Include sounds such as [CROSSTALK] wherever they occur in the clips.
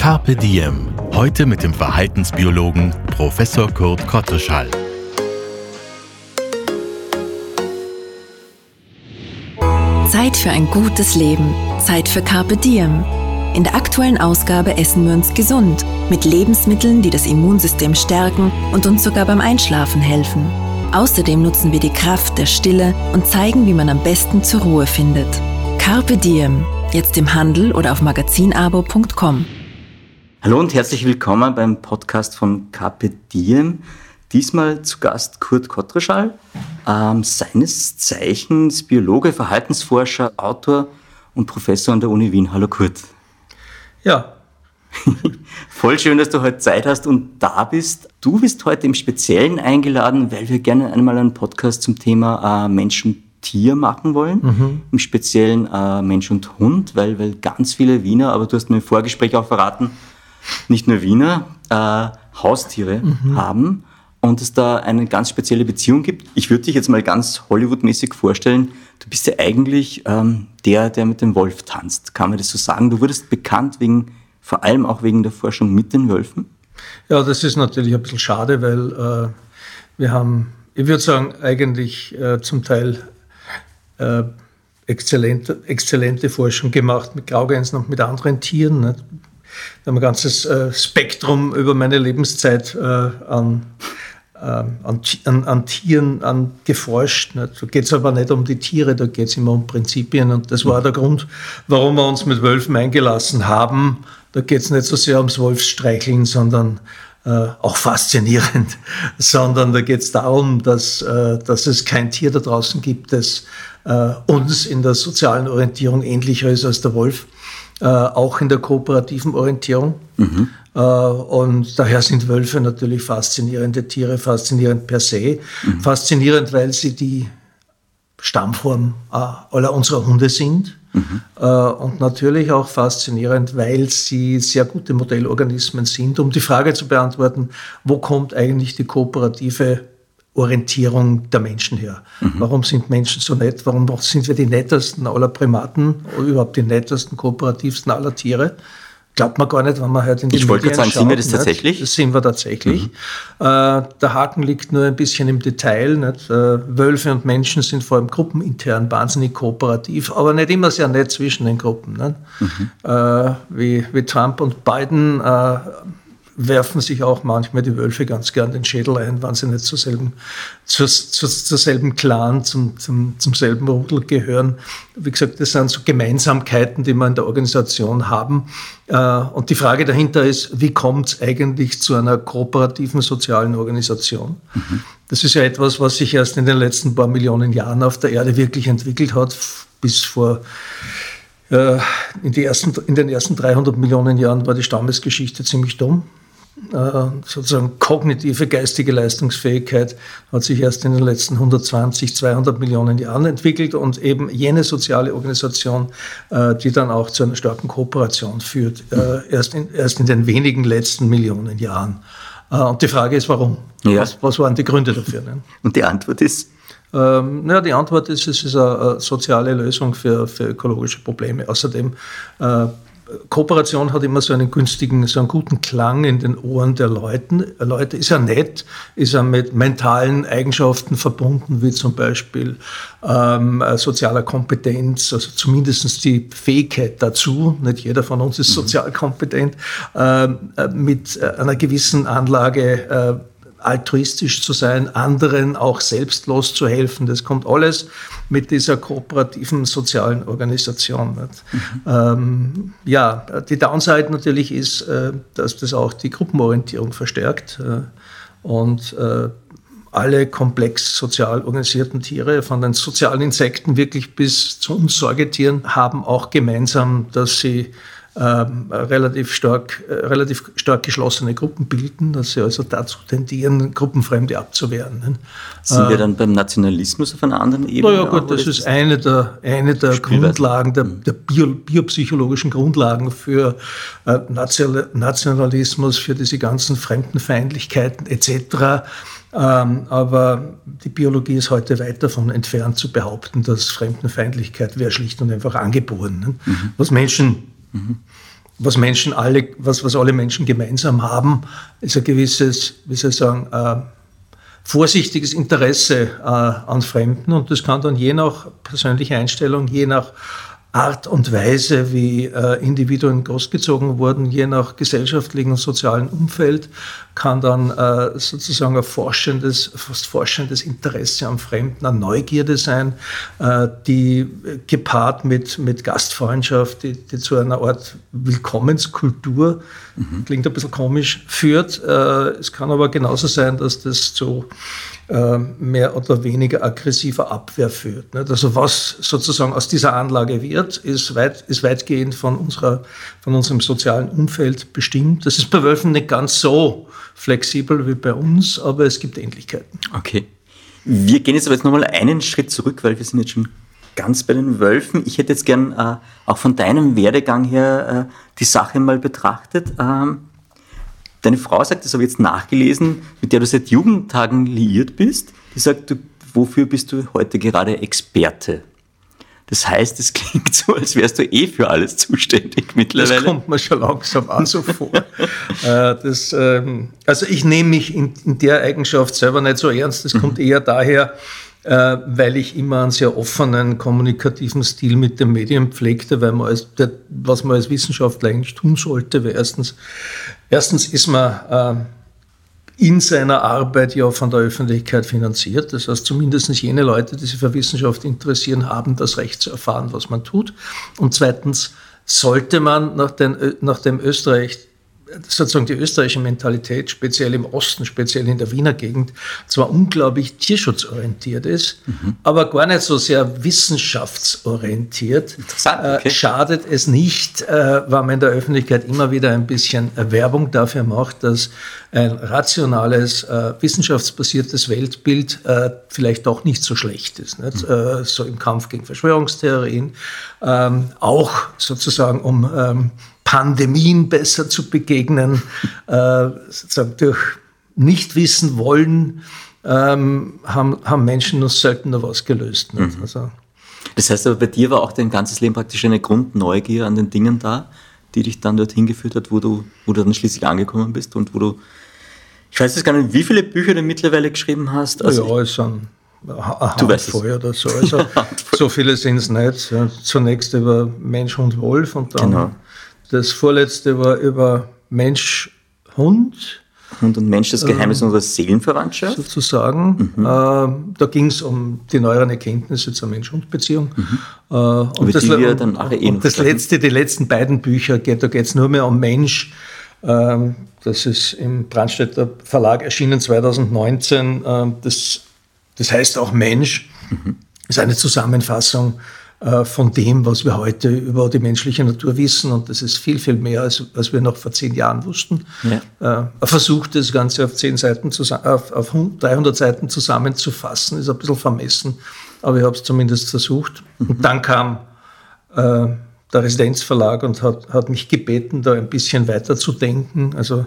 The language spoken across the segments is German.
Carpe Diem. Heute mit dem Verhaltensbiologen Professor Kurt Kottreschall. Zeit für ein gutes Leben. Zeit für Carpe Diem. In der aktuellen Ausgabe essen wir uns gesund mit Lebensmitteln, die das Immunsystem stärken und uns sogar beim Einschlafen helfen. Außerdem nutzen wir die Kraft der Stille und zeigen, wie man am besten zur Ruhe findet. Carpe Diem. Jetzt im Handel oder auf magazinabo.com. Hallo und herzlich willkommen beim Podcast von Carpe Diem. Diesmal zu Gast Kurt Kottreschall, ähm, seines Zeichens Biologe, Verhaltensforscher, Autor und Professor an der Uni Wien. Hallo Kurt. Ja. [LAUGHS] Voll schön, dass du heute Zeit hast und da bist. Du bist heute im Speziellen eingeladen, weil wir gerne einmal einen Podcast zum Thema äh, Mensch und Tier machen wollen. Mhm. Im Speziellen äh, Mensch und Hund, weil, weil ganz viele Wiener, aber du hast mir im Vorgespräch auch verraten, nicht nur Wiener, äh, Haustiere Mhm. haben und es da eine ganz spezielle Beziehung gibt. Ich würde dich jetzt mal ganz Hollywood-mäßig vorstellen. Du bist ja eigentlich ähm, der, der mit dem Wolf tanzt. Kann man das so sagen? Du wurdest bekannt wegen, vor allem auch wegen der Forschung mit den Wölfen. Ja, das ist natürlich ein bisschen schade, weil äh, wir haben, ich würde sagen, eigentlich äh, zum Teil äh, exzellente, exzellente Forschung gemacht mit Graugänsen und mit anderen Tieren. Nicht? Wir haben ein ganzes äh, Spektrum über meine Lebenszeit äh, an, äh, an, an, an Tieren an geforscht. Nicht? Da geht es aber nicht um die Tiere, da geht es immer um Prinzipien. Und das war der Grund, warum wir uns mit Wölfen eingelassen haben. Da geht es nicht so sehr ums Wolfsstreicheln, sondern äh, auch faszinierend, [LAUGHS] sondern da geht es darum, dass, äh, dass es kein Tier da draußen gibt, das äh, uns in der sozialen Orientierung ähnlicher ist als der Wolf, äh, auch in der kooperativen Orientierung. Äh, und daher sind Wölfe natürlich faszinierende Tiere, faszinierend per se, faszinierend, weil sie die Stammform äh, aller unserer Hunde sind. Äh, und natürlich auch faszinierend, weil sie sehr gute Modellorganismen sind, um die Frage zu beantworten, wo kommt eigentlich die kooperative Orientierung der Menschen her? Warum sind Menschen so nett? Warum sind wir die nettesten aller Primaten oder überhaupt die nettesten, kooperativsten aller Tiere? Glaubt man gar nicht, wenn man halt in die Ich wollte gerade sagen, sind wir schaut, das nicht? tatsächlich? Das sind wir tatsächlich. Äh, der Haken liegt nur ein bisschen im Detail. Nicht? Äh, Wölfe und Menschen sind vor allem gruppenintern wahnsinnig kooperativ, aber nicht immer sehr nett zwischen den Gruppen. Nicht? Äh, wie, wie Trump und Biden äh, werfen sich auch manchmal die Wölfe ganz gern den Schädel ein, wenn sie nicht zur selben, zur, zur, zur selben Clan, zum, zum, zum selben Rudel gehören. Wie gesagt, das sind so Gemeinsamkeiten, die wir in der Organisation haben. Äh, Und die Frage dahinter ist, wie kommt es eigentlich zu einer kooperativen sozialen Organisation? Das ist ja etwas, was sich erst in den letzten paar Millionen Jahren auf der Erde wirklich entwickelt hat, bis vor äh, in, ersten, in den ersten 300 Millionen Jahren war die Stammesgeschichte ziemlich dumm. Äh, sozusagen kognitive geistige Leistungsfähigkeit hat sich erst in den letzten 120, 200 Millionen Jahren entwickelt und eben jene soziale Organisation, äh, die dann auch zu einer starken Kooperation führt, äh, erst, in, erst in den wenigen letzten Millionen Jahren. Und die Frage ist, warum? Ja. Was, was waren die Gründe dafür? Ne? [LAUGHS] Und die Antwort ist, Ähm, ja, die Antwort ist, es ist eine, eine soziale Lösung für, für ökologische Probleme. Außerdem, äh, Kooperation hat immer so einen günstigen, so einen guten Klang in den Ohren der Leuten. Leute ist ja nett, ist ja mit mentalen Eigenschaften verbunden, wie zum Beispiel ähm, äh, sozialer Kompetenz, also zumindest die Fähigkeit dazu. Nicht jeder von uns ist sozial kompetent, ähm, äh, mit äh, einer gewissen Anlage äh, altruistisch zu sein, anderen auch selbstlos zu helfen. Das kommt alles mit dieser kooperativen sozialen Organisation. Nicht? Ähm, ja, die Downside natürlich ist, äh, dass das auch die Gruppenorientierung verstärkt äh, und äh, alle komplex sozial organisierten Tiere, von den sozialen Insekten wirklich bis zu uns Säugetieren, haben auch gemeinsam, dass sie ähm, relativ, stark, äh, relativ stark geschlossene Gruppen bilden, dass sie also dazu tendieren, Gruppenfremde abzuwehren. Ne? Sind wir dann beim Nationalismus auf einer anderen Ebene? Naja gut, das ist eine der, eine der Grundlagen, der, der Bio, biopsychologischen Grundlagen für äh, Nationalismus, für diese ganzen Fremdenfeindlichkeiten etc. Ähm, aber die Biologie ist heute weit davon entfernt zu behaupten, dass Fremdenfeindlichkeit wäre schlicht und einfach angeboren. Ne? Mhm. Was Menschen Was Menschen alle, was, was alle Menschen gemeinsam haben, ist ein gewisses, wie soll ich sagen, äh, vorsichtiges Interesse äh, an Fremden. Und das kann dann je nach persönlicher Einstellung, je nach Art und Weise, wie äh, Individuen großgezogen wurden, je nach gesellschaftlichen und sozialen Umfeld, kann dann äh, sozusagen ein forschendes, fast forschendes Interesse am Fremden, an Neugierde sein, äh, die gepaart mit, mit Gastfreundschaft, die, die zu einer Art Willkommenskultur, mhm. klingt ein bisschen komisch, führt. Äh, es kann aber genauso sein, dass das zu äh, mehr oder weniger aggressiver Abwehr führt. Also was sozusagen aus dieser Anlage wird, ist, weit, ist weitgehend von, unserer, von unserem sozialen Umfeld bestimmt. Das ist bei Wölfen nicht ganz so flexibel wie bei uns, aber es gibt Ähnlichkeiten. Okay. Wir gehen jetzt aber jetzt nochmal einen Schritt zurück, weil wir sind jetzt schon ganz bei den Wölfen. Ich hätte jetzt gern äh, auch von deinem Werdegang her äh, die Sache mal betrachtet. Ähm, Deine Frau sagt, das habe ich jetzt nachgelesen, mit der du seit Jugendtagen liiert bist. Die sagt, du, wofür bist du heute gerade Experte? Das heißt, es [LAUGHS] klingt so, als wärst du eh für alles zuständig mittlerweile. Das kommt mir schon langsam an so vor. [LAUGHS] Äh, das, ähm, also ich nehme mich in, der Eigenschaft selber nicht so ernst. Das mhm. kommt eher daher, weil ich immer einen sehr offenen kommunikativen Stil mit den Medien pflegte, weil man als, was man als Wissenschaftler eigentlich tun sollte, weil erstens, erstens ist man äh, in seiner Arbeit ja von der Öffentlichkeit finanziert. Das heißt, zumindest jene Leute, die sich für Wissenschaft interessieren, haben das Recht zu erfahren, was man tut. Und zweitens sollte man nach, den, nach dem Österreich sozusagen die österreichische Mentalität, speziell im Osten, speziell in der Wiener Gegend, zwar unglaublich tierschutzorientiert ist, mhm. aber gar nicht so sehr wissenschaftsorientiert, äh, okay. schadet es nicht, äh, weil man in der Öffentlichkeit immer wieder ein bisschen Werbung dafür macht, dass ein rationales, äh, wissenschaftsbasiertes Weltbild vielleicht doch nicht so schlecht ist. Mhm. so im Kampf gegen Verschwörungstheorien, ähm, auch sozusagen um ähm, Pandemien besser zu begegnen, äh, sozusagen durch nicht wissen wollen, ähm, haben, haben Menschen nur seltener was gelöst. Mhm. Also, das heißt aber, bei dir war auch dein ganzes Leben praktisch eine Grundneugier an den Dingen da, die dich dann dorthin geführt hat, wo du, wo du dann schließlich angekommen bist und wo du, ich weiß jetzt gar nicht, wie viele Bücher du mittlerweile geschrieben hast. Also ja, es sind du weißt Handvoll oder so. Also, [LAUGHS] so viele sind es nicht. Zunächst über Mensch und Wolf und dann genau. Das vorletzte war über Mensch, Hund. Hund und Mensch, das Geheimnis ähm, unserer Seelenverwandtschaft. Sozusagen. Mhm. Ähm, da ging es um die neueren Erkenntnisse zur Mensch-Hund-Beziehung. Mhm. Äh, und das, wir dann und, eh und das letzte, die letzten beiden Bücher, geht, da geht es nur mehr um Mensch. Ähm, das ist im Brandstätter Verlag erschienen 2019. Ähm, das, das heißt auch Mensch. Mhm. ist eine Zusammenfassung äh, von dem, was wir heute über die menschliche Natur wissen. Und das ist viel, viel mehr, als, als wir noch vor zehn Jahren wussten. Ja. Äh, versucht, das Ganze auf, zehn Seiten auf, auf 300 Seiten zusammenzufassen, ist ein bisschen vermessen, aber ich habe es zumindest versucht. Mhm. Und dann kam äh, der Residenzverlag und hat, hat mich gebeten, da ein bisschen weiter zu denken. Also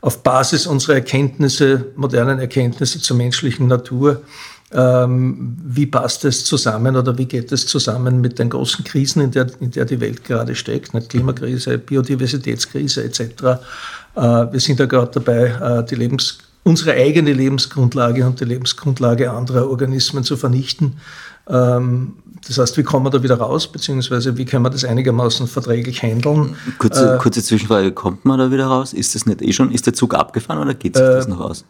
auf Basis unserer Erkenntnisse, modernen Erkenntnisse zur menschlichen Natur, ähm, wie passt es zusammen oder wie geht es zusammen mit den großen Krisen, in der, in der die Welt gerade steckt, nicht? Klimakrise, Biodiversitätskrise etc. Äh, wir sind ja gerade dabei, äh, die Lebens unsere eigene Lebensgrundlage und die Lebensgrundlage anderer Organismen zu vernichten. Ähm, das heißt, wie kommen wir da wieder raus, beziehungsweise wie können wir das einigermaßen verträglich handeln? Kurze, äh, kurze Zwischenfrage, kommt man da wieder raus? Ist das nicht eh schon, ist der Zug abgefahren oder geht sich äh, das noch aus?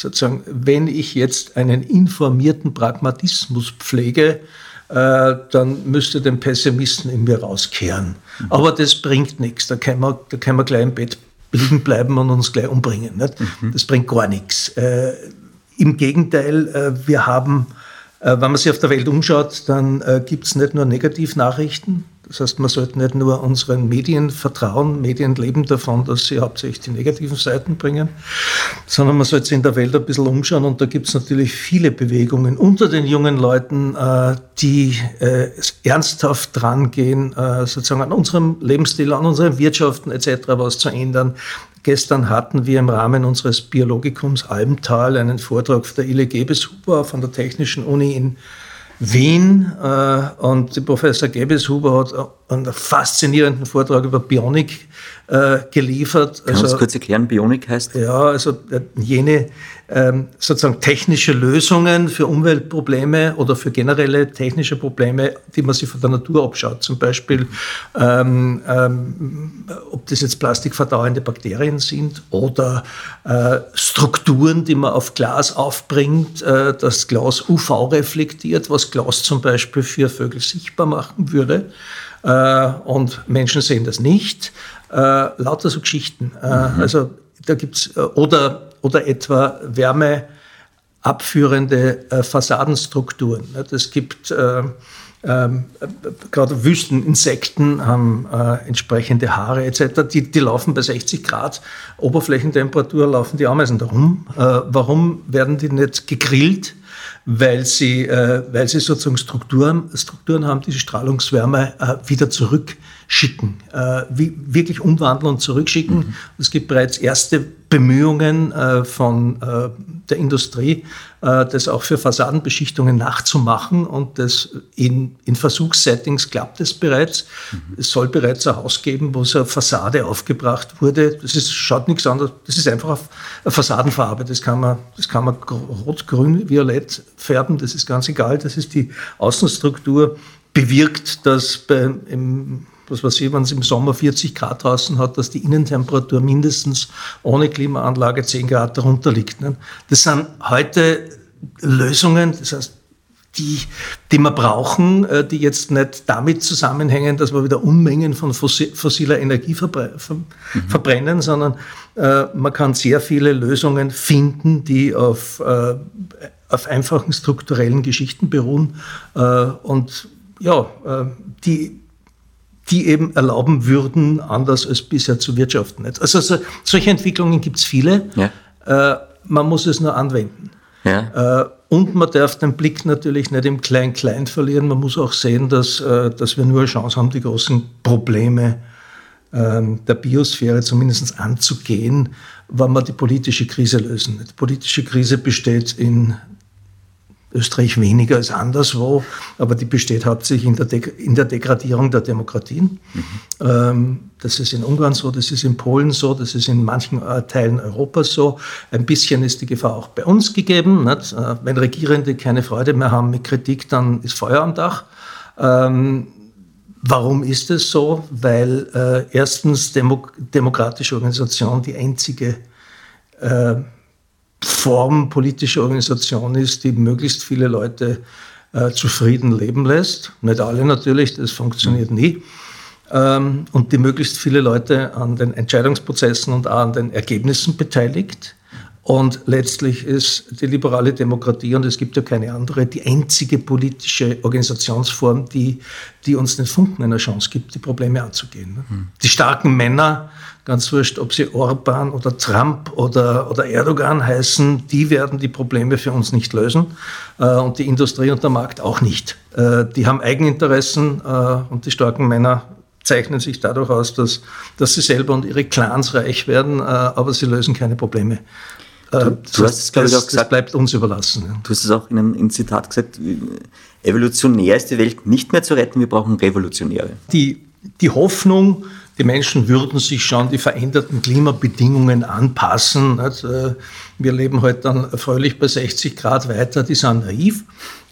Sozusagen, wenn ich jetzt einen informierten Pragmatismus pflege, äh, dann müsste den Pessimisten in mir rauskehren. Mhm. Aber das bringt nichts. Da können wir, da können wir gleich im Bett liegen bleiben und uns gleich umbringen. Mhm. Das bringt gar nichts. Äh, Im Gegenteil, äh, wir haben, äh, wenn man sich auf der Welt umschaut, dann äh, gibt es nicht nur Negativnachrichten, Das heißt, man sollte nicht nur unseren Medien vertrauen, Medien leben davon, dass sie hauptsächlich die negativen Seiten bringen, sondern man sollte sich in der Welt ein bisschen umschauen und da gibt es natürlich viele Bewegungen unter den jungen Leuten, äh, die äh, ernsthaft drangehen, äh, sozusagen an unserem Lebensstil, an unseren Wirtschaften etc. was zu ändern. Gestern hatten wir im Rahmen unseres Biologikums Almtal einen Vortrag der Ile Gebeshuber von der Technischen Uni in Wien äh, und Professor Gebeshuber hat einen faszinierenden Vortrag über Bionik äh, geliefert. Kannst also, du kurz erklären, Bionik heißt? Ja, also äh, jene sozusagen technische Lösungen für Umweltprobleme oder für generelle technische Probleme, die man sich von der Natur abschaut. Zum Beispiel, ähm, ähm, ob das jetzt plastikverdauernde Bakterien sind oder äh, Strukturen, die man auf Glas aufbringt, äh, das Glas UV reflektiert, was Glas zum Beispiel für Vögel sichtbar machen würde. Äh, und Menschen sehen das nicht. Äh, lauter so Geschichten. Äh, mhm. Also da gibt's äh, oder, oder etwa wärmeabführende äh, Fassadenstrukturen. Es gibt äh, ähm, gerade Wüsteninsekten haben äh, entsprechende Haare etc. Die, die laufen bei 60 Grad Oberflächentemperatur, laufen die Ameisen darum. Äh, warum werden die nicht gegrillt? weil sie, äh, weil sie sozusagen Strukturen, Strukturen haben, die die Strahlungswärme äh, wieder zurückschicken, äh, wie, wirklich umwandeln und zurückschicken. Mhm. Es gibt bereits erste Bemühungen äh, von äh, der Industrie, äh, das auch für Fassadenbeschichtungen nachzumachen und das in, in Versuchssettings klappt es bereits. Mhm. Es soll bereits ein Haus geben, wo so eine Fassade aufgebracht wurde. Das ist, schaut nichts anderes, das ist einfach eine Fassadenfarbe. Das kann man, das kann man rot, grün, violett färben, das ist ganz egal. Das ist die Außenstruktur bewirkt, dass bei, im was weiß ich, wenn es im Sommer 40 Grad draußen hat, dass die Innentemperatur mindestens ohne Klimaanlage 10 Grad darunter liegt. Ne? Das sind heute Lösungen, das heißt, die, die wir brauchen, äh, die jetzt nicht damit zusammenhängen, dass wir wieder Unmengen von fossiler Energie verbre mhm. verbrennen, sondern äh, man kann sehr viele Lösungen finden, die auf, äh, auf einfachen strukturellen Geschichten beruhen und ja, die die eben erlauben würden, anders als bisher zu wirtschaften. Also so, solche Entwicklungen gibt es viele. Ja. Äh, man muss es nur anwenden. Ja. Äh, und man darf den Blick natürlich nicht im Klein-Klein verlieren. Man muss auch sehen, dass, äh, dass wir nur eine Chance haben, die großen Probleme ähm, der Biosphäre zumindest anzugehen, wenn wir die politische Krise lösen. Die politische Krise besteht in Österreich weniger als anderswo, aber die besteht hauptsächlich in der, De in der Degradierung der Demokratien. Mhm. Ähm, das ist in Ungarn so, das ist in Polen so, das ist in manchen äh, Teilen Europas so. Ein bisschen ist die Gefahr auch bei uns gegeben. Nicht? Äh, wenn Regierende keine Freude mehr haben mit Kritik, dann ist Feuer am Dach. Ähm, warum ist es so? Weil äh, erstens Demo demokratische Organisation die einzige äh, Form politischer Organisation ist, die möglichst viele Leute äh, zufrieden leben lässt. Nicht alle natürlich, das funktioniert nie. Ähm, und die möglichst viele Leute an den Entscheidungsprozessen und auch an den Ergebnissen beteiligt. Und letztlich ist die liberale Demokratie, und es gibt ja keine andere, die einzige politische Organisationsform, die, die uns den Funken einer Chance gibt, die Probleme anzugehen. Mhm. Die starken Männer, ganz wurscht, ob sie Orban oder Trump oder, oder Erdogan heißen, die werden die Probleme für uns nicht lösen äh, und die Industrie und der Markt auch nicht. Äh, die haben Eigeninteressen äh, und die starken Männer zeichnen sich dadurch aus, dass, dass sie selber und ihre Clans reich werden, äh, aber sie lösen keine Probleme. Äh, du, du hast es, glaube ich, auch gesagt. Das bleibt uns überlassen. Ja. Du hast es auch in einem, in Zitat gesagt, evolutionär ist die Welt nicht mehr zu retten, wir brauchen Revolutionäre. Die, die Hoffnung, die Menschen würden sich schon die veränderten Klimabedingungen anpassen. Äh, wir leben heute dann fröhlich bei 60 Grad weiter, die sind naiv.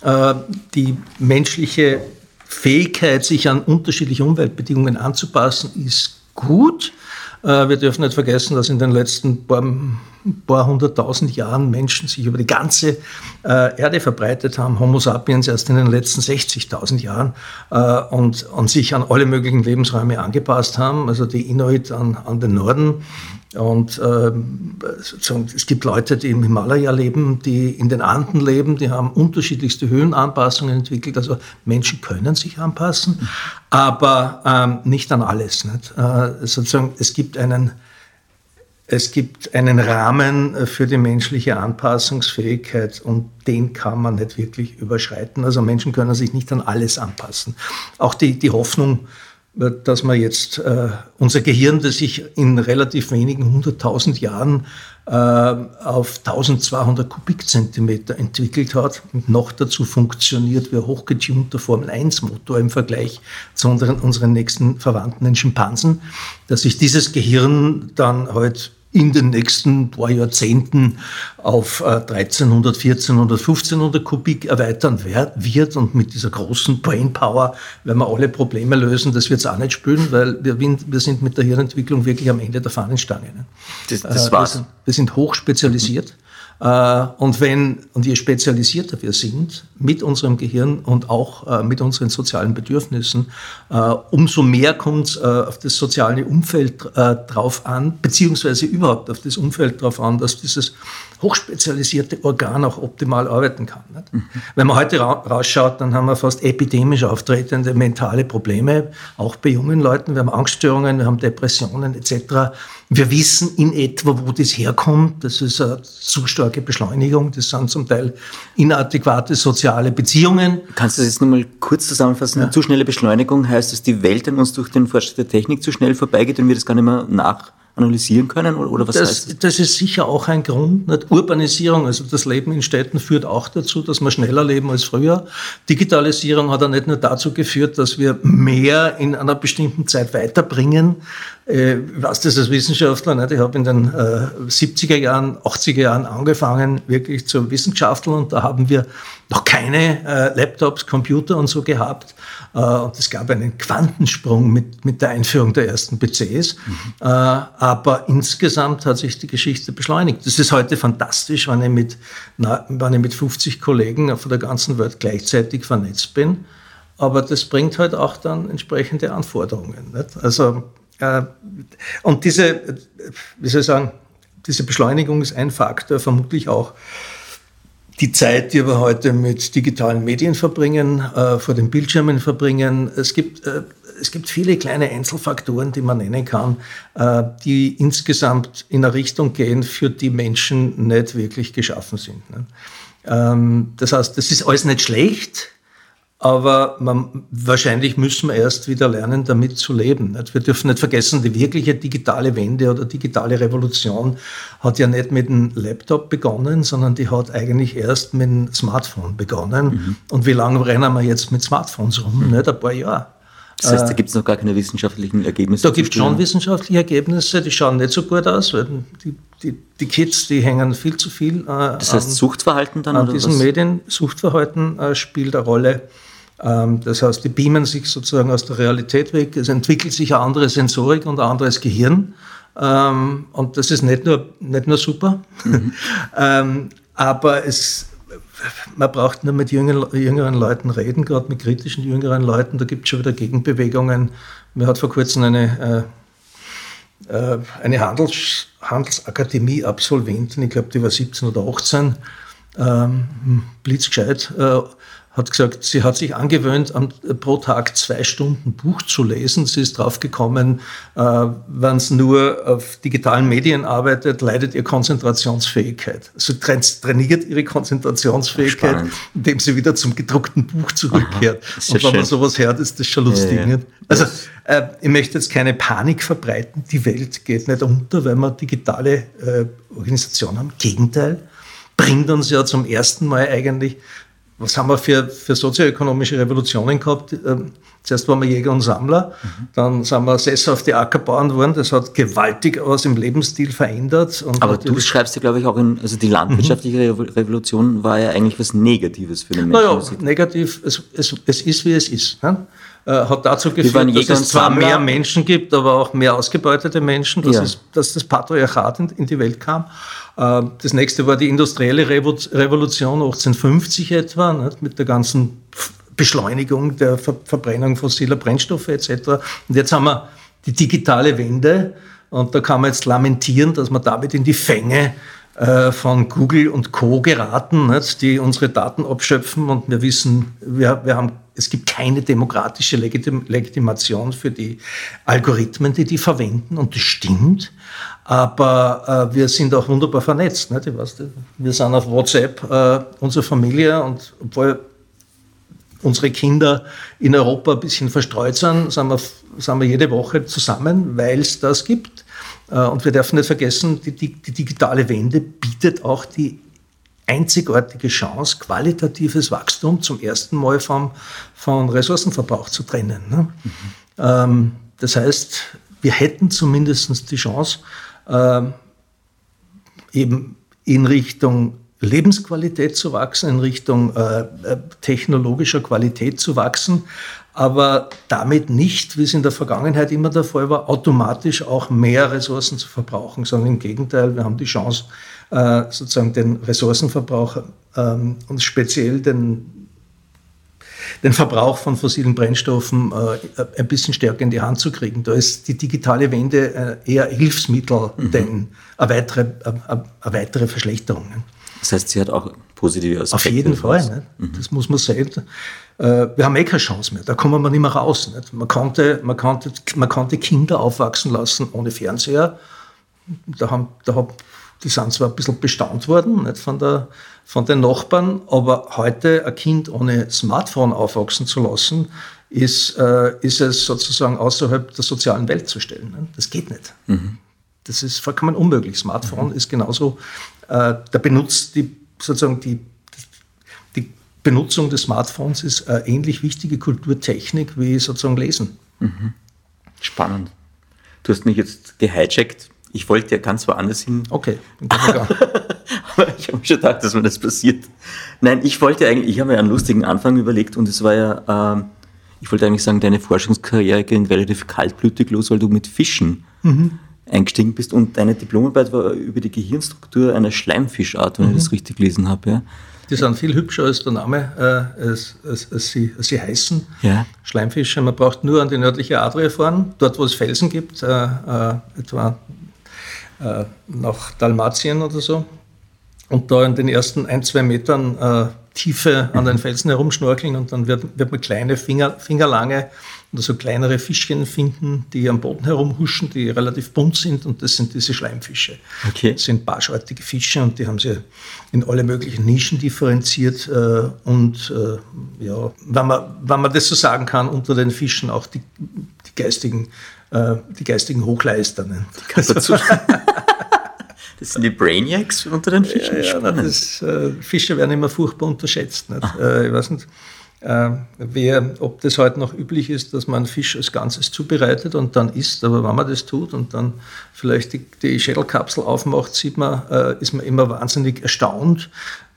Äh, die menschliche Fähigkeit, sich an unterschiedliche Umweltbedingungen anzupassen, ist gut. Äh, wir dürfen nicht vergessen, dass in den letzten paar ein paar hunderttausend Jahren Menschen sich über die ganze äh, Erde verbreitet haben, Homo sapiens erst in den letzten 60.000 Jahren äh, und, und sich an alle möglichen Lebensräume angepasst haben, also die Inuit an, an den Norden. Und äh, es gibt Leute, die im Himalaya leben, die in den Anden leben, die haben unterschiedlichste Höhenanpassungen entwickelt. Also Menschen können sich anpassen, aber ähm, nicht an alles. Nicht? Äh, sozusagen, es gibt einen es gibt einen Rahmen für die menschliche Anpassungsfähigkeit und den kann man nicht wirklich überschreiten. Also Menschen können sich nicht an alles anpassen. Auch die, die Hoffnung, dass man jetzt äh, unser Gehirn, das sich in relativ wenigen hunderttausend Jahren äh, auf 1200 Kubikzentimeter entwickelt hat und noch dazu funktioniert wie ein hochgetunter Formel-1-Motor im Vergleich zu unseren, unseren nächsten Verwandten, den Schimpansen, dass sich dieses Gehirn dann halt in den nächsten paar Jahrzehnten auf 1300, 1400, 1500 Kubik erweitern wird. Und mit dieser großen Brainpower werden wir alle Probleme lösen. Das wird es auch nicht spüren, weil wir, wir, sind mit der Hirnentwicklung wirklich am Ende der Fahnenstange. Ne? Das, das äh, war's. Wir sind, wir sind hochspezialisiert. Mhm. Äh, und wenn, und je spezialisierter wir sind mit unserem Gehirn und auch äh, mit unseren sozialen Bedürfnissen, äh, umso mehr kommt es auf das soziale Umfeld drauf an, beziehungsweise überhaupt auf das Umfeld drauf an, dass dieses hochspezialisierte Organ auch optimal arbeiten kann. Mhm. Wenn man heute rausschaut, dann haben wir fast epidemisch auftretende mentale Probleme, auch bei jungen Leuten. Wir haben Angststörungen, wir haben Depressionen etc. Wir wissen in etwa, wo das herkommt. Das ist eine zu starke Beschleunigung. Das sind zum Teil inadäquate soziale Beziehungen. Kannst du das jetzt nochmal kurz zusammenfassen? Ja. Zu schnelle Beschleunigung heißt, dass die Welt an uns durch den Fortschritt der Technik zu schnell vorbeigeht und wir das gar nicht mehr nach analysieren können? Oder was das, heißt das? das ist sicher auch ein Grund. Nicht? Urbanisierung, also das Leben in Städten führt auch dazu, dass wir schneller leben als früher. Digitalisierung hat ja nicht nur dazu geführt, dass wir mehr in einer bestimmten Zeit weiterbringen, äh, weiß das als Wissenschaftler nicht. Ich habe in den äh, 70er Jahren, 80er Jahren angefangen, wirklich zu Wissenschafteln und da haben wir noch keine äh, Laptops, Computer und so gehabt. Äh, und es gab einen Quantensprung mit, mit der Einführung der ersten PCs. Mhm. Äh, aber insgesamt hat sich die Geschichte beschleunigt. Das ist heute fantastisch, wenn ich mit, na, wenn ich mit 50 Kollegen von der ganzen Welt gleichzeitig vernetzt bin. Aber das bringt halt auch dann entsprechende Anforderungen. Nicht? Also und diese, wie soll ich sagen, diese Beschleunigung ist ein Faktor, vermutlich auch die Zeit, die wir heute mit digitalen Medien verbringen, äh, vor den Bildschirmen verbringen. Es gibt, äh, es gibt viele kleine Einzelfaktoren, die man nennen kann, die insgesamt in eine Richtung gehen, für die Menschen nicht wirklich geschaffen sind. Ne? Ähm, das heißt, das ist alles nicht schlecht, aber man, wahrscheinlich müssen wir erst wieder lernen, damit zu leben. Wir dürfen nicht vergessen, die wirkliche digitale Wende oder digitale Revolution hat ja nicht mit dem Laptop begonnen, sondern die hat eigentlich erst mit dem Smartphone begonnen. Mhm. Und wie lange rennen wir jetzt mit Smartphones rum? Mhm. Nicht ein paar Jahre. Das heißt, da gibt es noch gar keine wissenschaftlichen Ergebnisse? Da gibt es schon wissenschaftliche Ergebnisse, die schauen nicht so gut aus, weil die, die, die Kids, die hängen viel zu viel äh, Das heißt, an, Suchtverhalten dann? An diesen was? Medien. Suchtverhalten äh, spielt eine Rolle. Ähm, das heißt, die beamen sich sozusagen aus der Realität weg. Es entwickelt sich eine andere Sensorik und ein anderes Gehirn. Ähm, und das ist nicht nur, nicht nur super, mhm. [LAUGHS] Ähm, aber es, man braucht nur mit jüngeren, jüngeren Leuten reden, gerade mit kritischen jüngeren Leuten. Da gibt es schon wieder Gegenbewegungen. Mir hat vor kurzem eine, äh, äh, eine Handels, Handelsakademie-Absolventin, ich glaube, die war 17 oder 18, blitzgescheit, äh, hat gesagt, sie hat sich angewöhnt, pro Tag zwei Stunden Buch zu lesen. Sie ist draufgekommen, äh, wenn es nur auf digitalen Medien arbeitet, leidet ihr Konzentrationsfähigkeit. Sie trainiert ihre Konzentrationsfähigkeit, Spannend. indem sie wieder zum gedruckten Buch zurückkehrt. Und wenn schön. man sowas hört, ist das schon lustig. Ja, ja. Also äh, ich möchte jetzt keine Panik verbreiten. Die Welt geht nicht unter, weil wir digitale äh, Organisationen haben. Im Gegenteil bringt uns ja zum ersten Mal eigentlich was haben wir für, für sozioökonomische Revolutionen gehabt? Ähm, zuerst waren wir Jäger und Sammler, mhm. dann sind wir sesshafte Ackerbauern geworden. Das hat gewaltig was im Lebensstil verändert. Aber du schreibst ja, glaube ich, auch in, also die landwirtschaftliche mhm. Revolution war ja eigentlich was Negatives für den Menschen. Naja, negativ, es, es, es ist, wie es ist. Ne? äh, hat dazu geführt, dass es zwar mehr Menschen gibt, aber auch mehr ausgebeutete Menschen, dass, ja. es, dass das Patriarchat in, in, die Welt kam. Äh, das nächste war die industrielle Revolution 1850 etwa, nicht, mit der ganzen Beschleunigung der Ver Verbrennung fossiler Brennstoffe etc. Und jetzt haben wir die digitale Wende und da kann man jetzt lamentieren, dass man damit in die Fänge äh, von Google und Co. geraten, nicht, die unsere Daten abschöpfen und wir wissen, wir, wir haben, es gibt keine demokratische Legitim Legitimation für die Algorithmen, die die verwenden und das stimmt. Aber äh, wir sind auch wunderbar vernetzt. Nicht? Ich weiß, wir sind auf WhatsApp äh, unsere Familie und obwohl unsere Kinder in Europa ein bisschen verstreut sind, sind wir, sind wir jede Woche zusammen, weil es das gibt. Äh, und wir dürfen nicht vergessen, die, die, die digitale Wende bietet auch die einzigartige Chance, qualitatives Wachstum zum ersten Mal vom, von Ressourcenverbrauch zu trennen. Ne? Mhm. Ähm, das heißt, wir hätten zumindest die Chance, äh, eben in Richtung Lebensqualität zu wachsen, in Richtung äh, äh, technologischer Qualität zu wachsen, aber damit nicht, wie es in der Vergangenheit immer der Fall war, automatisch auch mehr Ressourcen zu verbrauchen, sondern im Gegenteil, wir haben die Chance, äh, sozusagen den Ressourcenverbrauch ähm, und speziell den den Verbrauch von fossilen Brennstoffen äh, ein bisschen stärker in die Hand zu kriegen. Da ist die digitale Wende äh, eher Hilfsmittel, mhm. denn eine weitere, eine, eine weitere Verschlechterung. Das heißt, sie hat auch positive Aspekte. Auf jeden Fall, ne? mhm. das muss man sehen. Äh, wir haben eh keine Chance mehr, da kommen wir nicht mehr raus. Nicht? Man, konnte, man, konnte, man konnte Kinder aufwachsen lassen ohne Fernseher. Da haben, da haben, die sind zwar ein bisschen bestaunt worden nicht, von, der, von den Nachbarn, aber heute ein Kind ohne Smartphone aufwachsen zu lassen, ist, äh, ist es sozusagen außerhalb der sozialen Welt zu stellen. Nicht? Das geht nicht. Mhm. Das ist vollkommen unmöglich. Smartphone mhm. ist genauso, äh, der benutzt die, sozusagen die, die Benutzung des Smartphones ist äh, ähnlich wichtige Kulturtechnik wie sozusagen Lesen. Mhm. Spannend. Du hast mich jetzt gehijackt. Ich wollte ja ganz woanders hin. Okay. [LAUGHS] Aber ich habe schon gedacht, dass mir das passiert. Nein, ich wollte eigentlich, ich habe mir einen lustigen Anfang überlegt und es war ja, äh, ich wollte eigentlich sagen, deine Forschungskarriere ging relativ kaltblütig los, weil du mit Fischen mhm eingestiegen bist und deine Diplomarbeit war über die Gehirnstruktur einer Schleimfischart, wenn mhm. ich das richtig gelesen habe. Ja. Die sind viel hübscher als der Name, äh, als, als, als, sie, als, sie, heißen. Ja. Schleimfische. Man braucht nur an die nördliche Adria fahren, dort wo es Felsen gibt, äh, äh, etwa äh, nach Dalmatien oder so. Und da in den ersten ein, zwei Metern äh, Tiefe an den Felsen herumschnorkeln und dann wird, wird man kleine Finger, fingerlange oder so kleinere Fischchen finden, die am Boden herumhuschen, die relativ bunt sind und das sind diese Schleimfische. Okay. Das sind barschartige Fische und die haben sie in alle möglichen Nischen differenziert äh, und äh, ja, wenn man, wenn man das so sagen kann, unter den Fischen auch die, die geistigen, äh, die geistigen Hochleister. Ne? [LAUGHS] Das sind die Brainiacs unter den Fischen. Ja, ja, das, äh, Fische werden immer furchtbar unterschätzt. Nicht? Äh, ich weiß nicht, äh, wer, ob das heute noch üblich ist, dass man Fisch als Ganzes zubereitet und dann isst. Aber wenn man das tut und dann vielleicht die, die Schädelkapsel aufmacht, sieht man, äh, ist man immer wahnsinnig erstaunt,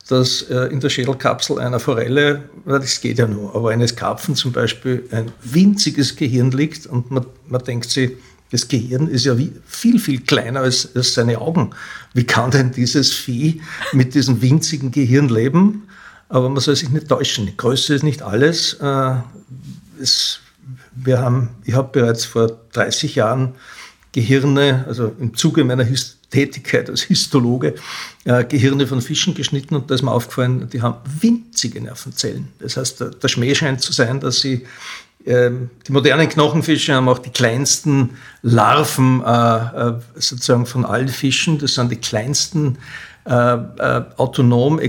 dass äh, in der Schädelkapsel einer Forelle, das geht ja nur, aber eines Karpfen zum Beispiel ein winziges Gehirn liegt und man, man denkt sich, das Gehirn ist ja viel, viel kleiner als, als seine Augen. Wie kann denn dieses Vieh mit diesem winzigen Gehirn leben? Aber man soll sich nicht täuschen. Die Größe ist nicht alles. Äh, es, wir haben, ich habe bereits vor 30 Jahren Gehirne, also im Zuge meiner Tätigkeit als Histologe, äh, Gehirne von Fischen geschnitten und da ist mir aufgefallen, die haben winzige Nervenzellen. Das heißt, der, der Schmäh scheint zu sein, dass sie die modernen Knochenfische haben auch die kleinsten Larven äh, äh, sozusagen von allen Fischen. Das sind die kleinsten äh, äh, autonom,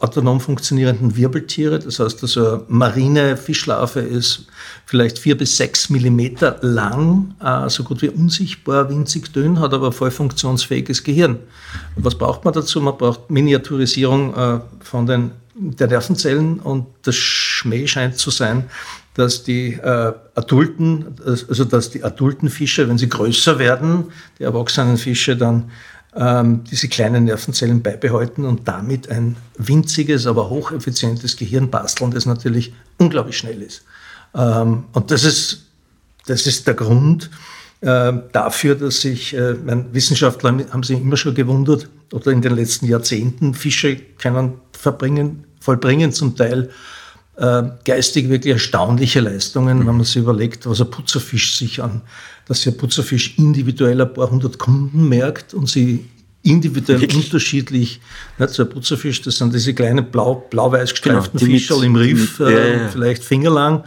autonom funktionierenden Wirbeltiere. Das heißt, also eine marine Fischlarve ist vielleicht vier bis sechs Millimeter lang, äh, so gut wie unsichtbar, winzig dünn, hat aber voll funktionsfähiges Gehirn. Was braucht man dazu? Man braucht Miniaturisierung äh, von den der Nervenzellen und das Schmäh scheint zu sein, dass die äh, adulten, also dass die adulten Fische, wenn sie größer werden, die erwachsenen Fische dann ähm, diese kleinen Nervenzellen beibehalten und damit ein winziges, aber hocheffizientes Gehirn basteln, das natürlich unglaublich schnell ist. Ähm, und das ist, das ist der Grund äh, dafür, dass sich, äh, Wissenschaftler haben sich immer schon gewundert, oder in den letzten Jahrzehnten, Fische können verbringen, vollbringen zum Teil äh, geistig wirklich erstaunliche Leistungen, wenn man sich überlegt, was ein Putzerfisch sich an, dass der Putzerfisch individuell ein paar hundert Kunden merkt und sie individuell wirklich? unterschiedlich. Nicht, so ein Putzerfisch, das sind diese kleinen blau, blau-weiß gestreiften genau, Fische im Riff, mit, äh, ja, ja. vielleicht fingerlang.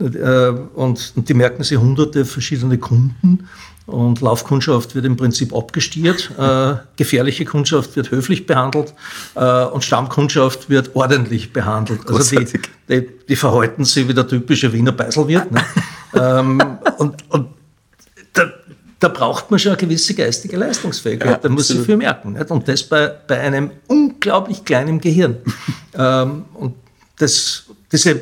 Äh, und, und die merken sich hunderte verschiedene Kunden. Und Laufkundschaft wird im Prinzip abgestiert, äh, gefährliche Kundschaft wird höflich behandelt äh, und Stammkundschaft wird ordentlich behandelt. Also die, die, die, verhalten sich wie der typische Wiener Beiselwirt. Ne? [LAUGHS] ähm, und und da, da, braucht man schon eine gewisse geistige Leistungsfähigkeit, ja, da muss ich viel merken. Nicht? Und das bei, bei einem unglaublich kleinen Gehirn. [LAUGHS] ähm, und das, diese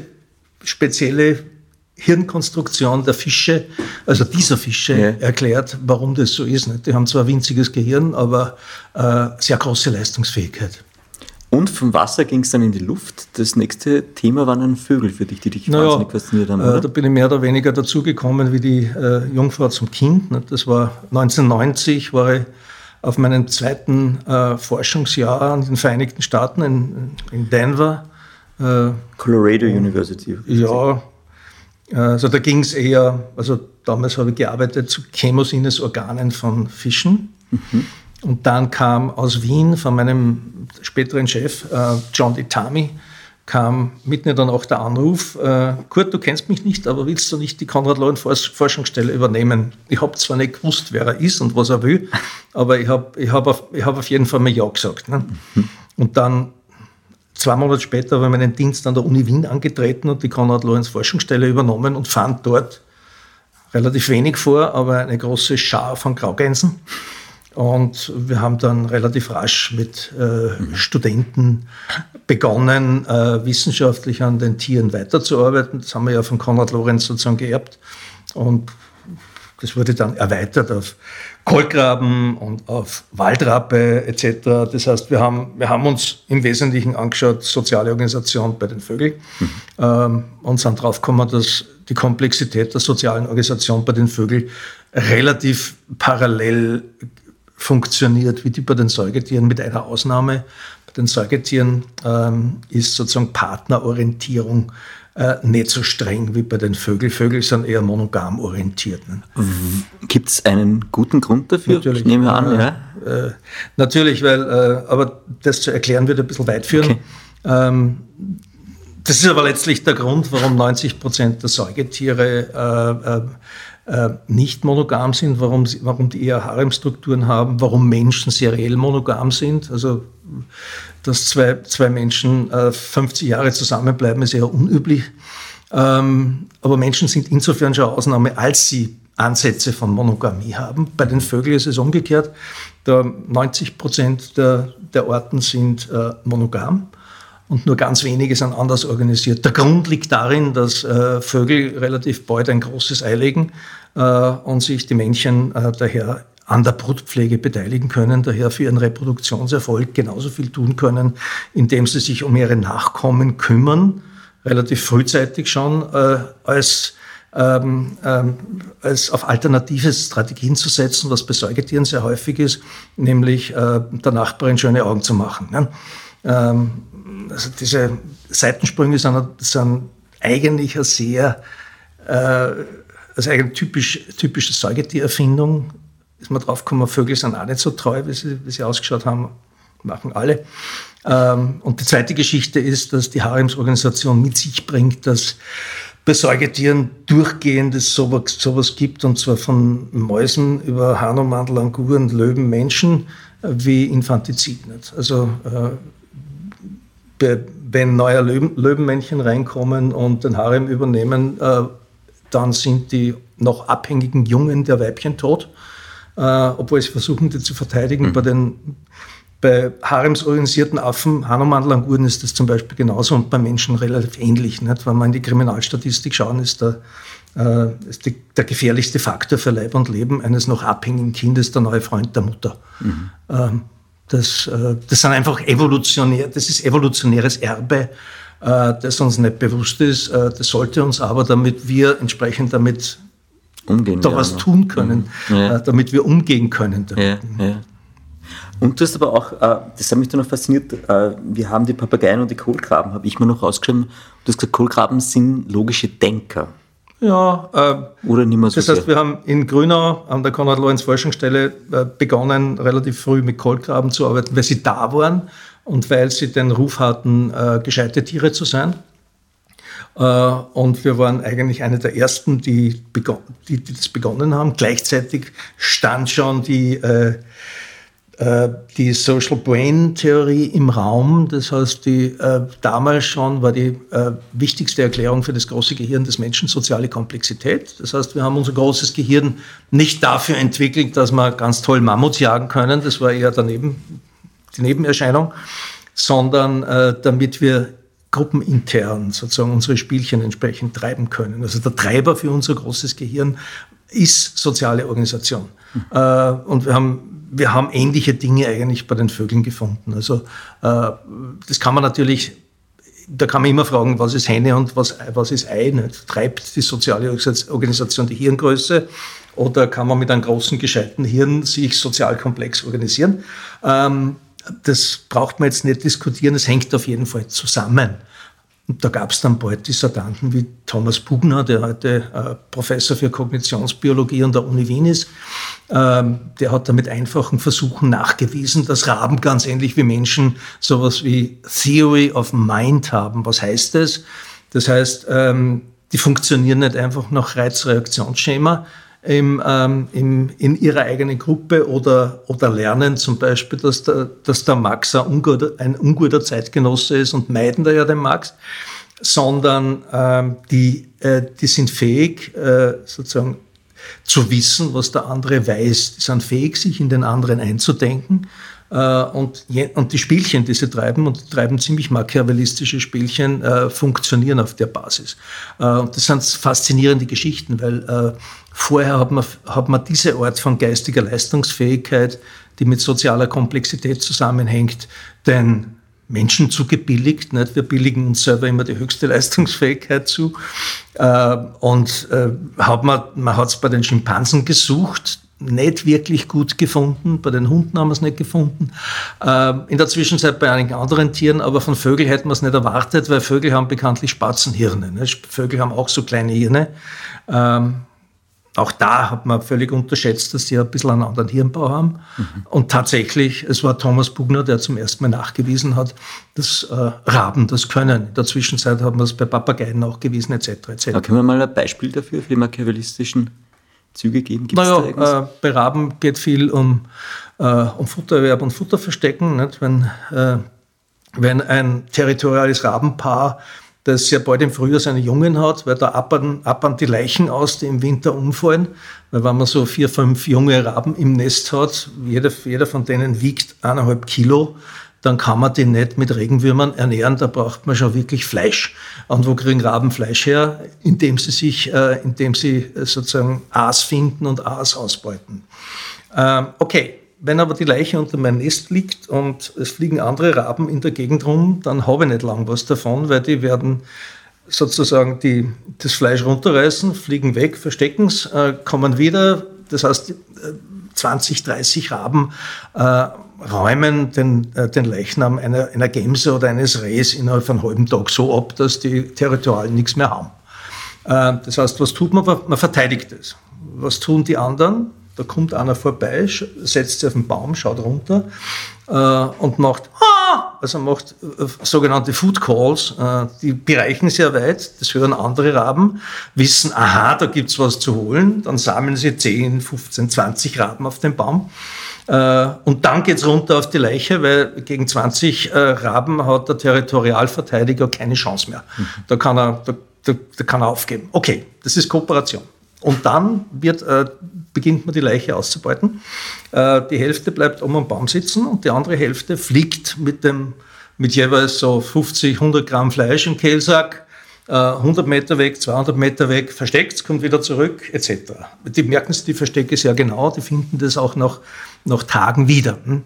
spezielle Hirnkonstruktion der Fische, also dieser Fische, ja. erklärt, warum das so ist. Die haben zwar ein winziges Gehirn, aber äh, sehr große Leistungsfähigkeit. Und vom Wasser ging es dann in die Luft. Das nächste Thema waren dann Vögel für dich, die dich naja, wahnsinnig fasziniert haben. Äh, da bin ich mehr oder weniger dazugekommen wie die äh, Jungfrau zum Kind. Das war 1990, war ich auf meinem zweiten äh, Forschungsjahr in den Vereinigten Staaten in, in Denver. Äh, Colorado University. Ja, also da ging es eher, also damals habe ich gearbeitet zu Chemosinnesorganen von Fischen. Mhm. Und dann kam aus Wien von meinem späteren Chef, äh, John Ditami, kam mitten der Nacht der Anruf, äh, Kurt, du kennst mich nicht, aber willst du nicht die Konrad-Lorenz-Forschungsstelle übernehmen? Ich habe zwar nicht gewusst, wer er ist und was er will, aber ich habe ich hab auf, hab auf jeden Fall mal Ja gesagt. Ne? Mhm. Und dann Zwei Monate später habe ich meinen Dienst an der Uni Wien angetreten und die Konrad-Lorenz-Forschungsstelle übernommen und fand dort relativ wenig vor, aber eine große Schar von Graugänsen. Und wir haben dann relativ rasch mit äh, Studenten begonnen, äh, wissenschaftlich an den Tieren weiterzuarbeiten. Das haben wir ja von Konrad Lorenz sozusagen geerbt. Und das wurde dann erweitert auf Kolkraben und auf Waldrappe etc. Das heißt, wir haben, wir haben uns im Wesentlichen angeschaut, soziale Organisation bei den Vögeln mhm. ähm, und sind drauf gekommen, dass die Komplexität der sozialen Organisation bei den Vögeln relativ parallel funktioniert wie die bei den Säugetieren, mit einer Ausnahme. Bei den Säugetieren ähm, ist sozusagen Partnerorientierung äh, nicht so streng wie bei den Vögeln. Vögel sind eher monogam orientiert. Ne? Gibt es einen guten Grund dafür? Natürlich. Ich nehme an, ja. Äh, natürlich, weil, äh, aber das zu erklären würde ein bisschen weit führen. Okay. Ähm, das ist aber letztlich der Grund, warum 90 Prozent der Säugetiere äh, nicht monogam sind, warum, warum die eher Haremstrukturen haben, warum Menschen seriell monogam sind. Also dass zwei, zwei Menschen äh, 50 Jahre zusammenbleiben, ist eher unüblich. Ähm, aber Menschen sind insofern schon Ausnahme, als sie Ansätze von Monogamie haben. Bei den Vögeln ist es umgekehrt. Da 90 Prozent der, der Orten sind äh, monogam und nur ganz wenige sind anders organisiert. Der Grund liegt darin, dass äh, Vögel relativ bald ein großes Ei legen und sich die Männchen äh, daher an der Brutpflege beteiligen können, daher für ihren Reproduktionserfolg genauso viel tun können, indem sie sich um ihre Nachkommen kümmern, relativ frühzeitig schon, äh, als, ähm, ähm, als auf alternative Strategien zu setzen, was bei Säugetieren sehr häufig ist, nämlich äh, der Nachbarin schöne Augen zu machen. Ne? Ähm, also diese Seitensprünge sind, sind eigentlich eine sehr, äh, also eigentlich typisch, typische Säugetiererfindung, ist man drauf gekommen, Vögel sind auch nicht so treu, wie sie, wie sie ausgeschaut haben, machen alle. Ähm, und die zweite Geschichte ist, dass die Haremsorganisation mit sich bringt, dass bei Säugetieren durchgehend es sowas, sowas gibt, und zwar von Mäusen über Hanomandel, Anguren, Löwen, Menschen, äh, wie Infantizid. Nicht? Also äh, wenn neue Löwen, Löwenmännchen reinkommen und den Harem übernehmen, äh, dann sind die noch abhängigen Jungen der Weibchen tot äh, obwohl sie versuchen, die zu verteidigen. Mhm. Bei den bei haremsorganisierten Affen, Hanomandlanguren ist das zum Beispiel genauso und bei Menschen relativ ähnlich. Nicht? Wenn wir in die Kriminalstatistik schauen, ist der, äh, ist die, der gefährlichste Faktor für Leib und Leben eines noch abhängigen Kindes der neue Freund der Mutter. Mhm. Ähm, das, äh, das sind einfach evolutionär, das ist evolutionäres Erbe, das uns nicht bewusst ist. Das sollte uns aber, damit wir entsprechend damit umgehen, da ja, was tun können, mhm. ja. damit wir umgehen können. Ja, ja. Und du hast aber auch, das hat mich dann noch fasziniert, wir haben die Papageien und die Kohlgraben, habe ich mir noch rausgeschrieben. Du hast gesagt, Kohlgraben sind logische Denker. Ja, äh, oder nicht mehr so Das heißt, sehr. wir haben in Grünau an der Konrad-Lorenz-Forschungsstelle äh, begonnen, relativ früh mit Kohlgraben zu arbeiten, weil sie da waren und weil sie den Ruf hatten, äh, gescheite Tiere zu sein. Äh, und wir waren eigentlich eine der ersten, die, die, die das begonnen haben. Gleichzeitig stand schon die äh, äh, die Social Brain Theorie im Raum. Das heißt, die, äh, damals schon war die äh, wichtigste Erklärung für das große Gehirn des Menschen soziale Komplexität. Das heißt, wir haben unser großes Gehirn nicht dafür entwickelt, dass wir ganz toll Mammuts jagen können. Das war eher daneben, die Nebenerscheinung, sondern äh, damit wir gruppenintern sozusagen unsere Spielchen entsprechend treiben können. Also der Treiber für unser großes Gehirn ist soziale Organisation. Mhm. und wir haben wir haben ähnliche Dinge eigentlich bei den Vögeln gefunden. Also äh, das kann man natürlich, da kann man immer fragen, was ist Henne und was, was ist Ei? Nicht? Treibt die soziale Organisation die Hirngröße oder kann man mit einem großen, gescheiten Hirn sich sozial komplex organisieren? Ähm, das braucht man jetzt nicht diskutieren, es hängt auf jeden Fall zusammen. Und da gab es dann bald Dissertanten wie Thomas Pugner, der heute äh, Professor für Kognitionsbiologie an der Uni Wien ist. Ähm, der hat da mit einfachen Versuchen nachgewiesen, dass Raben ganz ähnlich wie Menschen sowas wie Theory of Mind haben. Was heißt das? Das heißt, ähm, die funktionieren nicht einfach nach Reizreaktionsschema, im, ähm, im, in ihrer eigenen Gruppe oder, oder lernen zum Beispiel, dass der, dass der Max ein unguter, ein unguter Zeitgenosse ist und meiden da ja den Max, sondern ähm, die, äh, die sind fähig, äh, sozusagen zu wissen, was der andere weiß. Die sind fähig, sich in den anderen einzudenken. Äh, und, und die Spielchen, die sie treiben, und treiben ziemlich machiavellistische Spielchen, äh, funktionieren auf der Basis. Äh, und das sind faszinierende Geschichten, weil äh, Vorher hat man, hat man diese Art von geistiger Leistungsfähigkeit, die mit sozialer Komplexität zusammenhängt, den Menschen zugebilligt. Nicht? Wir billigen uns selber immer die höchste [LAUGHS] Leistungsfähigkeit zu. Äh, und äh, hat man, man hat es bei den Schimpansen gesucht, nicht wirklich gut gefunden. Bei den Hunden haben wir es nicht gefunden. Äh, in der Zwischenzeit bei einigen anderen Tieren, aber von Vögeln hätten wir es nicht erwartet, weil Vögel haben bekanntlich Spatzenhirne. Vögel haben auch so kleine Hirne. Auch da hat man völlig unterschätzt, dass die ein bisschen einen anderen Hirnbau haben. Mhm. Und tatsächlich, es war Thomas Bugner, der zum ersten Mal nachgewiesen hat, dass äh, Raben das können. In der Zwischenzeit hat man es bei Papageien nachgewiesen, etc. etc. Da können wir mal ein Beispiel dafür, für die machiavellistischen Züge geben? Gibt's naja, äh, bei Raben geht viel um, äh, um Futtererwerb und Futterverstecken. Nicht? Wenn, äh, wenn ein territoriales Rabenpaar das ja bald im Frühjahr seine Jungen hat, weil da appern, appern die Leichen aus, die im Winter umfallen. Weil wenn man so vier, fünf junge Raben im Nest hat, jeder, jeder von denen wiegt eineinhalb Kilo, dann kann man die nicht mit Regenwürmern ernähren, da braucht man schon wirklich Fleisch. Und wo kriegen Raben Fleisch her? Indem sie sich, äh, indem sie sozusagen Aas finden und Aas ausbeuten. Ähm, okay, wenn aber die Leiche unter meinem Nest liegt und es fliegen andere Raben in der Gegend rum, dann habe ich nicht lang was davon, weil die werden sozusagen die, das Fleisch runterreißen, fliegen weg, verstecken es, äh, kommen wieder. Das heißt, 20, 30 Raben äh, räumen den, äh, den Leichnam einer, einer Gemse oder eines Rehs innerhalb von einem halben Tag so ab, dass die Territorialen nichts mehr haben. Äh, das heißt, was tut man? Man verteidigt es. Was tun die anderen? Da kommt einer vorbei, setzt sich auf den Baum, schaut runter äh, und macht, ah! also macht äh, sogenannte Food Calls. Äh, die bereichen sehr weit, das hören andere Raben, wissen, aha, da gibt's was zu holen. Dann sammeln sie 10, 15, 20 Raben auf den Baum. Äh, und dann geht's runter auf die Leiche, weil gegen 20 äh, Raben hat der Territorialverteidiger keine Chance mehr. Mhm. Da, kann er, da, da, da kann er aufgeben. Okay, das ist Kooperation. Und dann wird, äh, beginnt man die Leiche auszubeuten. Äh, die Hälfte bleibt um am Baum sitzen und die andere Hälfte fliegt mit, dem, mit jeweils so 50, 100 Gramm Fleisch im Kehlsack, äh, 100 Meter weg, 200 Meter weg, versteckt, kommt wieder zurück, etc. Die merken sich die Verstecke sehr genau, die finden das auch nach, nach Tagen wieder. Hm?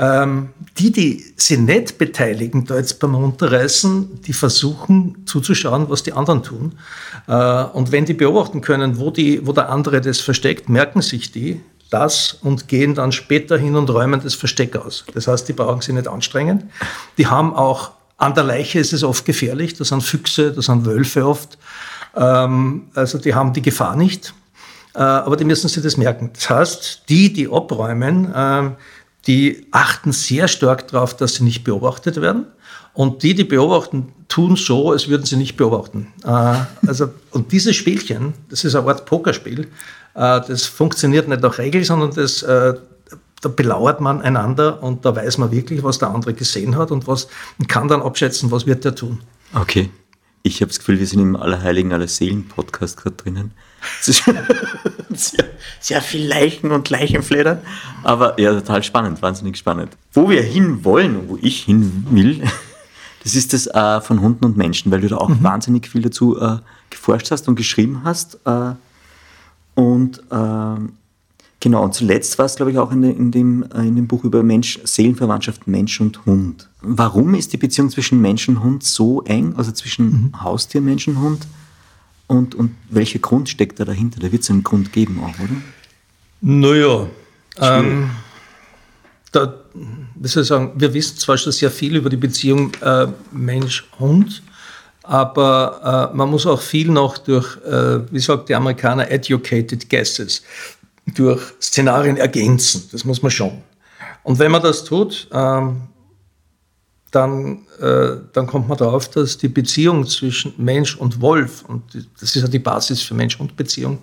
Ähm, die, die sich nicht beteiligen, da jetzt beim Runterreißen, die versuchen zuzuschauen, was die anderen tun. Äh, und wenn die beobachten können, wo, die, wo der andere das versteckt, merken sich die das und gehen dann später hin und räumen das Versteck aus. Das heißt, die brauchen sich nicht anstrengen. Die haben auch, an der Leiche ist es oft gefährlich, da sind Füchse, da sind Wölfe oft. Ähm, also die haben die Gefahr nicht, äh, aber die müssen sich das merken. Das heißt, die, die abräumen, äh, die achten sehr stark darauf, dass sie nicht beobachtet werden. Und die, die beobachten, tun so, als würden sie nicht beobachten. Äh, also, und dieses Spielchen, das ist eine Art Pokerspiel, äh, das funktioniert nicht nach Regel, sondern das, äh, da belauert man einander und da weiß man wirklich, was der andere gesehen hat und, was, und kann dann abschätzen, was wird er tun. Okay. Ich habe das Gefühl, wir sind im Allerheiligen Allerseelen-Podcast gerade drinnen. Sehr, [LAUGHS] sehr viel Leichen und Leichenfledern. Aber ja, total spannend, wahnsinnig spannend. Wo wir hin wollen und wo ich hin will, [LAUGHS] das ist das äh, von Hunden und Menschen, weil du da auch mhm. wahnsinnig viel dazu äh, geforscht hast und geschrieben hast. Äh, und ähm, Genau, und zuletzt war es, glaube ich, auch in, in, dem, äh, in dem Buch über Mensch, Seelenverwandtschaft Mensch und Hund. Warum ist die Beziehung zwischen Mensch und Hund so eng, also zwischen mhm. Haustier, Mensch und Hund? Und, und welcher Grund steckt da dahinter? Da wird es einen Grund geben auch, oder? Naja, ähm, da, wie soll ich sagen, wir wissen zwar schon sehr viel über die Beziehung äh, Mensch-Hund, aber äh, man muss auch viel noch durch, äh, wie sagt die Amerikaner, educated guesses durch Szenarien ergänzen. Das muss man schon. Und wenn man das tut, ähm, dann, äh, dann kommt man darauf, dass die Beziehung zwischen Mensch und Wolf, und das ist ja die Basis für Mensch-Hund-Beziehung,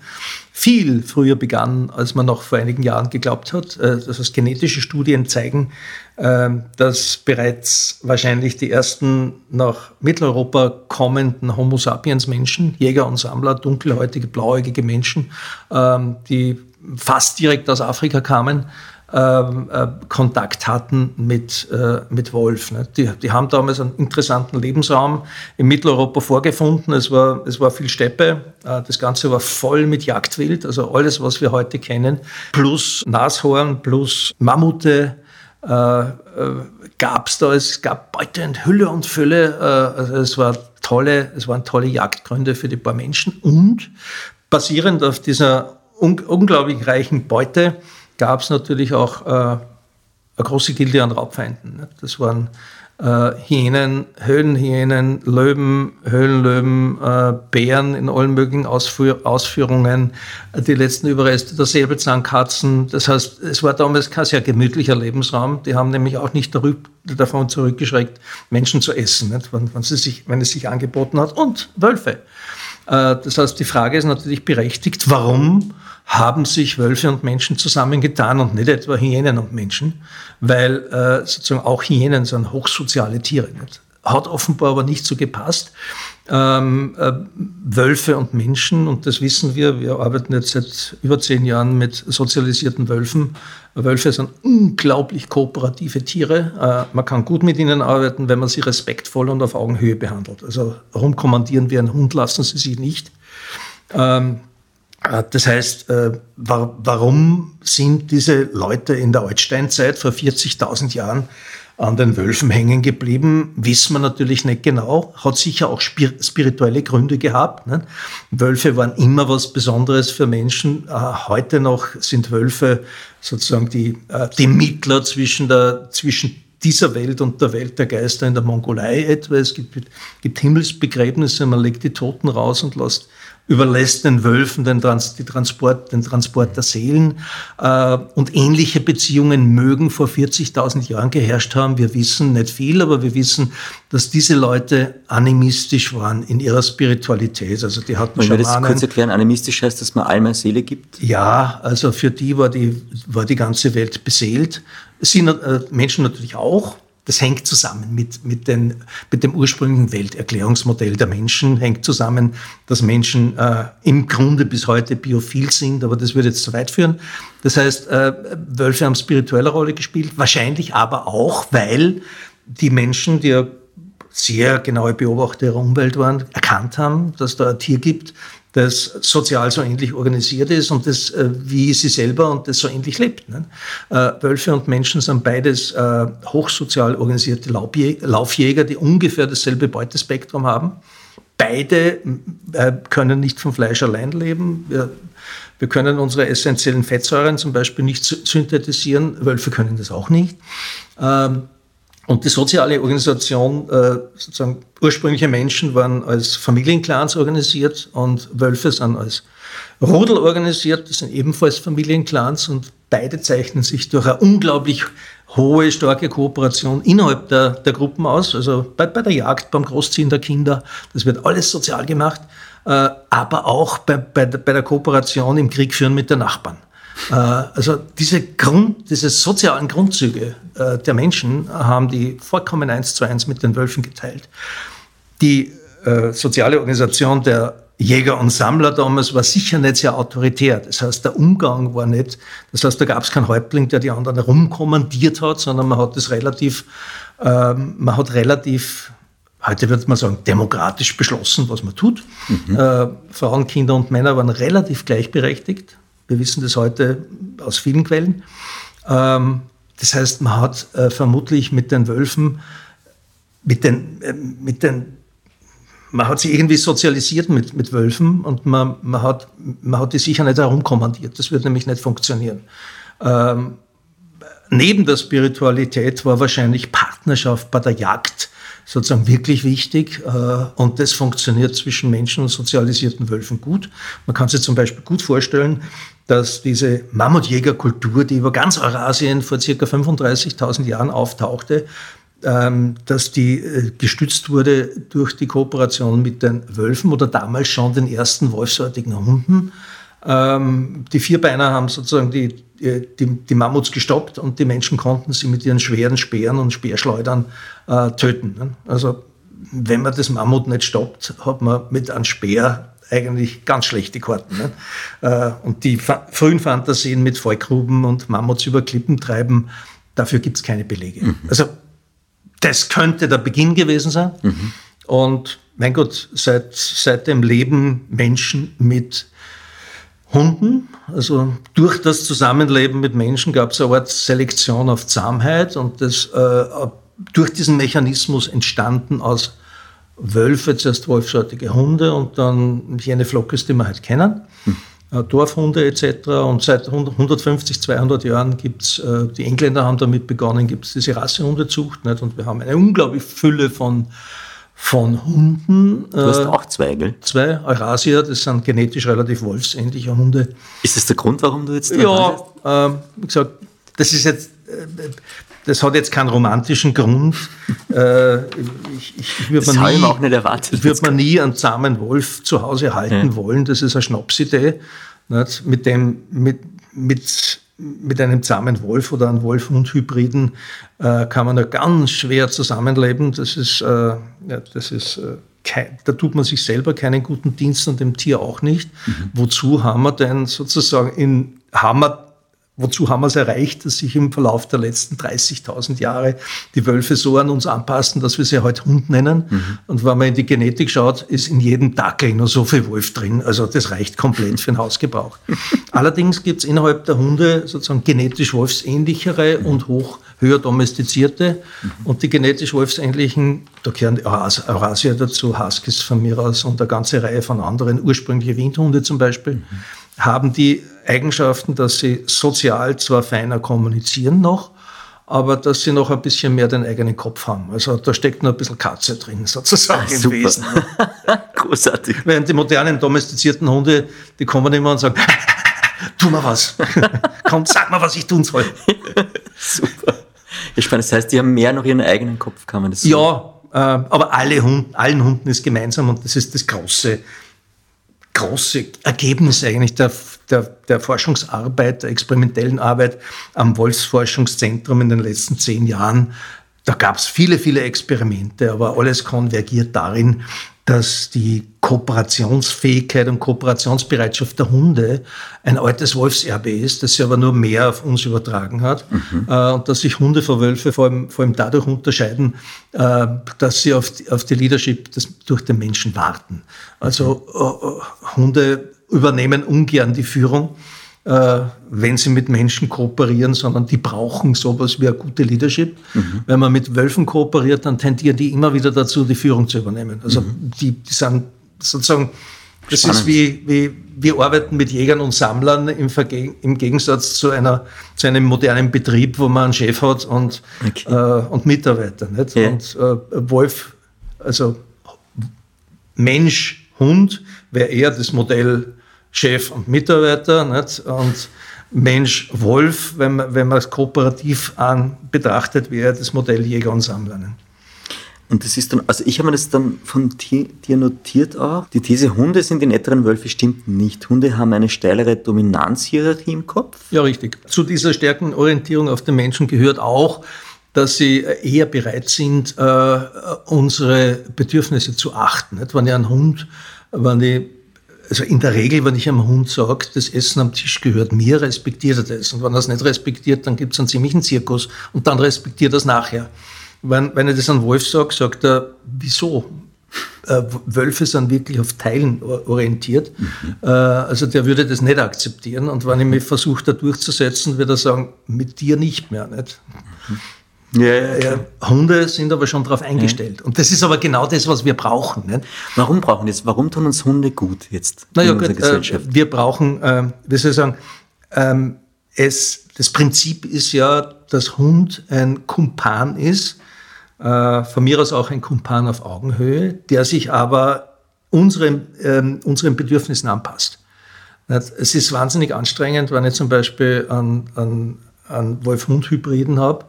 viel früher begann, als man noch vor einigen Jahren geglaubt hat. Äh, das heißt, genetische Studien zeigen, äh, dass bereits wahrscheinlich die ersten nach Mitteleuropa kommenden Homo sapiens Menschen, Jäger und Sammler, dunkelhäutige, blauäugige Menschen, ähm, die fast direkt aus Afrika kamen, ähm, äh, Kontakt hatten mit, äh, mit Wolf. Ne? Die, die haben damals einen interessanten Lebensraum in Mitteleuropa vorgefunden. Es war, es war viel Steppe. Äh, das Ganze war voll mit Jagdwild, also alles, was wir heute kennen, plus Nashorn, plus Mammute. Gab es da, es gab Beute und Hülle und Fülle. Also es, war tolle, es waren tolle Jagdgründe für die paar Menschen und basierend auf dieser un unglaublich reichen Beute gab es natürlich auch äh, eine große Gilde an Raubfeinden. Das waren äh, Hyänen, Höhlenhyänen, Löwen, Höhlenlöwen, äh, Bären in allen möglichen Ausführ Ausführungen, die letzten Überreste der Säbelzahnkatzen. Das heißt, es war damals kein sehr gemütlicher Lebensraum. Die haben nämlich auch nicht davon zurückgeschreckt, Menschen zu essen, nicht? Wenn, wenn, sie sich, wenn es sich angeboten hat. Und Wölfe. Äh, das heißt, die Frage ist natürlich berechtigt, warum haben sich Wölfe und Menschen zusammengetan und nicht etwa Hyänen und Menschen, weil äh, sozusagen auch Hyänen sind hochsoziale Tiere. Nicht? Hat offenbar aber nicht so gepasst. Ähm, äh, Wölfe und Menschen, und das wissen wir, wir arbeiten jetzt seit über zehn Jahren mit sozialisierten Wölfen. Wölfe sind unglaublich kooperative Tiere. Äh, man kann gut mit ihnen arbeiten, wenn man sie respektvoll und auf Augenhöhe behandelt. Also rumkommandieren wir einen Hund, lassen sie sich nicht. Ähm, äh, das heißt, äh, warum sind diese Leute in der Altsteinzeit vor 40.000 Jahren an den Wölfen hängen geblieben, wissen wir natürlich nicht genau. Hat sicher auch spirituelle Gründe gehabt. Ne? Wölfe waren immer was Besonderes für Menschen. Äh, heute noch sind Wölfe sozusagen die, die Mittler zwischen, der, zwischen dieser Welt und der Welt der Geister in der Mongolei etwa. Es gibt, gibt Himmelsbegräbnisse, man legt die Toten raus und lässt überlässt den Wölfen den, Trans Transport, den Transport der Seelen. Äh, und ähnliche Beziehungen mögen vor 40.000 Jahren geherrscht haben. Wir wissen nicht viel, aber wir wissen, dass diese Leute animistisch waren in ihrer Spiritualität. Also die hatten Wollen wir das kurz erklären? Animistisch heißt, dass man einmal Seele gibt? Ja, also für die war die, war die ganze Welt beseelt. Sie, äh, Menschen natürlich auch, das hängt zusammen mit, mit, den, mit dem ursprünglichen Welterklärungsmodell der Menschen, hängt zusammen, dass Menschen äh, im Grunde bis heute biophil sind, aber das würde jetzt zu weit führen. Das heißt, äh, Wölfe haben spirituelle Rolle gespielt, wahrscheinlich aber auch, weil die Menschen, die ja sehr genaue Beobachter ihrer Umwelt waren, erkannt haben, dass da ein Tier gibt, das sozial so ähnlich organisiert ist und das äh, wie sie selber und das so ähnlich lebt. Ne? Äh, Wölfe und Menschen sind beides äh, hochsozial organisierte Laufjäger, die ungefähr dasselbe Beutespektrum haben. Beide äh, können nicht vom Fleisch allein leben. Wir, wir können unsere essentiellen Fettsäuren zum Beispiel nicht synthetisieren. Wölfe können das auch nicht. Ähm, und die soziale Organisation, äh, sozusagen ursprüngliche Menschen waren als Familienclans organisiert und Wölfe sind als Rudel organisiert. Das sind ebenfalls Familienclans und beide zeichnen sich durch eine unglaublich hohe, starke Kooperation innerhalb der, der Gruppen aus. Also bei, bei der Jagd, beim Großziehen der Kinder, das wird alles sozial gemacht, äh, aber auch bei, bei, bei der Kooperation im Krieg führen mit den Nachbarn. Äh, also diese Grund, diese sozialen Grundzüge äh, der Menschen haben die vollkommen eins zu eins mit den Wölfen geteilt. Die äh, soziale Organisation der Jäger und Sammler damals war sicher nicht sehr autoritär. Das heißt, der Umgang war nicht, das heißt, da gab es keinen Häuptling, der die anderen herumkommandiert hat, sondern man hat das relativ, ähm, man hat relativ, heute würde man sagen, demokratisch beschlossen, was man tut. Mhm. Äh, Frauen, Kinder und Männer waren relativ gleichberechtigt. Wir wissen das heute aus vielen Quellen. Ähm, das heißt, man hat äh, vermutlich mit den Wölfen, mit den, äh, mit den, man hat sie irgendwie sozialisiert mit, mit Wölfen und man, man, hat, man hat die sicher nicht herumkommandiert. Das wird nämlich nicht funktionieren. Ähm, neben der Spiritualität war wahrscheinlich Partnerschaft bei der Jagd sozusagen wirklich wichtig äh, und das funktioniert zwischen Menschen und sozialisierten Wölfen gut. Man kann sich zum Beispiel gut vorstellen, dass diese Mammutjägerkultur, die über ganz Eurasien vor circa 35.000 Jahren auftauchte, ähm, dass die äh, gestützt wurde durch die Kooperation mit den Wölfen oder damals schon den ersten wolfsartigen Hunden. Ähm, die Vierbeiner haben sozusagen die, die, die, Mammuts gestoppt und die Menschen konnten sie mit ihren schweren Speeren und Speerschleudern äh, töten. Ne? Also wenn man das Mammut nicht stoppt, hat man mit einem Speer eigentlich ganz schlechte Karten. Ne? Äh, und die frühen Fantasien mit Fallgruben und Mammuts über Klippen treiben, dafür gibt es keine Belege. Mhm. Also das könnte der Beginn gewesen sein. Mhm. Und mein Gott, seit, seitdem leben Menschen mit Hunden. Also durch das Zusammenleben mit Menschen gab es eine Art Selektion auf Zahmheit und das äh, durch diesen Mechanismus entstanden aus Wölfe, zuerst wolfsartige Hunde und dann jene Flockes, die wir halt kennen. Hm. Dorfhunde etc. Und seit 150, 200 Jahren gibt es, äh, die Engländer haben damit begonnen, gibt es diese Rassehundezucht. Nicht? Und wir haben eine unglaubliche Fülle von, von Hunden. Du hast äh, auch zwei, gell? Zwei, Eurasier, das sind genetisch relativ wolfsähnliche Hunde. Ist das der Grund, warum du jetzt Ja, äh, wie gesagt, das ist jetzt äh, das hat jetzt keinen romantischen Grund. Äh, ich, ich, würde das man nie, auch nicht erwartet. Würde man nie einen zahmen Wolf zu Hause halten ja. wollen. Das ist eine Schnapsidee. Nicht? Mit, dem, mit, mit, mit einem zahmen Wolf oder einem Wolf-Hund-Hybriden äh, kann man ja ganz schwer zusammenleben. Das ist, äh, ja, das ist äh, kein, da tut man sich selber keinen guten Dienst und dem Tier auch nicht. Mhm. Wozu haben wir denn sozusagen in, haben wir Wozu haben wir es erreicht, dass sich im Verlauf der letzten 30.000 Jahre die Wölfe so an uns anpassen, dass wir sie heute Hund nennen? Mhm. Und wenn man in die Genetik schaut, ist in jedem Dackel nur so viel Wolf drin. Also das reicht komplett für den Hausgebrauch. [LAUGHS] Allerdings gibt es innerhalb der Hunde sozusagen genetisch wolfsähnlichere mhm. und hoch höher domestizierte. Mhm. Und die genetisch wolfsähnlichen, da gehören Eurasier dazu, Huskies von mir aus und eine ganze Reihe von anderen, ursprüngliche Windhunde zum Beispiel, mhm. haben die Eigenschaften, dass sie sozial zwar feiner kommunizieren noch, aber dass sie noch ein bisschen mehr den eigenen Kopf haben. Also da steckt noch ein bisschen Katze drin, [LAUGHS] sozusagen Ach, im super. Wesen. [LAUGHS] Großartig. Während die modernen domestizierten Hunde, die kommen immer und sagen, [LAUGHS] tu mal was. Komm, sag mal, was ich tun soll. super. Ja, spannend. Das heißt, die haben mehr noch ihren eigenen Kopf, kann man das sagen? Ja, äh, aber alle Hunden, allen Hunden ist gemeinsam und das ist das große, große Ergebnis eigentlich der der, der Forschungsarbeit, der experimentellen Arbeit am Wolfsforschungszentrum in den letzten zehn Jahren, da gab es viele, viele Experimente, aber alles konvergiert darin, dass die Kooperationsfähigkeit und Kooperationsbereitschaft der Hunde ein altes Wolfserbe ist, das sie aber nur mehr auf uns übertragen hat. Mhm. Äh, und dass sich Hunde vor Wölfe vor allem, vor allem dadurch unterscheiden, äh, dass sie auf die, auf die Leadership des, durch den Menschen warten. Also äh, Hunde übernehmen ungern die Führung äh, wenn sie mit Menschen kooperieren, sondern die brauchen sowas wie eine gute Leadership. Mhm. Wenn man mit Wölfen kooperiert, dann tendieren die immer wieder dazu, die Führung zu übernehmen. Also mhm. die, die sind sozusagen, das Spannend. ist wie, wie, wir arbeiten mit Jägern und Sammlern im, im Gegensatz zu, einer, zu einem modernen Betrieb, wo man einen Chef hat und, okay. äh, und Mitarbeiter. Nicht? Ja. Und äh, Wolf, also Mensch, Hund wäre eher das Modell Chef und Mitarbeiter nicht? und Mensch, Wolf, wenn man, wenn man es kooperativ an betrachtet, wäre das Modell Jäger und Sammler. Nicht? Und das ist dann, also ich habe mir das dann von dir notiert auch. Die These, Hunde sind die netteren Wölfe, stimmt nicht. Hunde haben eine steilere Dominanzhierarchie im Kopf. Ja, richtig. Zu dieser Stärkenorientierung auf den Menschen gehört auch, dass sie eher bereit sind, äh, unsere Bedürfnisse zu achten. Nicht? Wenn ich einen Hund, wenn ich also in der Regel, wenn ich einem Hund sage, das Essen am Tisch gehört mir, respektiert er das. Und wenn er es nicht respektiert, dann gibt es einen ziemlichen Zirkus und dann respektiert er es nachher. Wenn, wenn ich das an Wolf sage, sagt er, wieso? Äh, Wölfe sind wirklich auf Teilen orientiert. Mhm. Äh, also der würde das nicht akzeptieren. Und wenn ich mich versuche, da durchzusetzen, würde er sagen, mit dir nicht mehr. Nicht? Mhm. Ja, ja, ja. Hunde sind aber schon darauf eingestellt. Und das ist aber genau das, was wir brauchen. Nicht? Warum brauchen wir das? Warum tun uns Hunde gut jetzt naja, in unserer äh, Gesellschaft? Äh, wir brauchen, äh, wie soll ich sagen, ähm, es, das Prinzip ist ja, dass Hund ein Kumpan ist, äh, von mir aus auch ein Kumpan auf Augenhöhe, der sich aber unseren, ähm, unseren Bedürfnissen anpasst. Es ist wahnsinnig anstrengend, wenn ich zum Beispiel einen, einen, einen Wolf-Hund-Hybriden habe,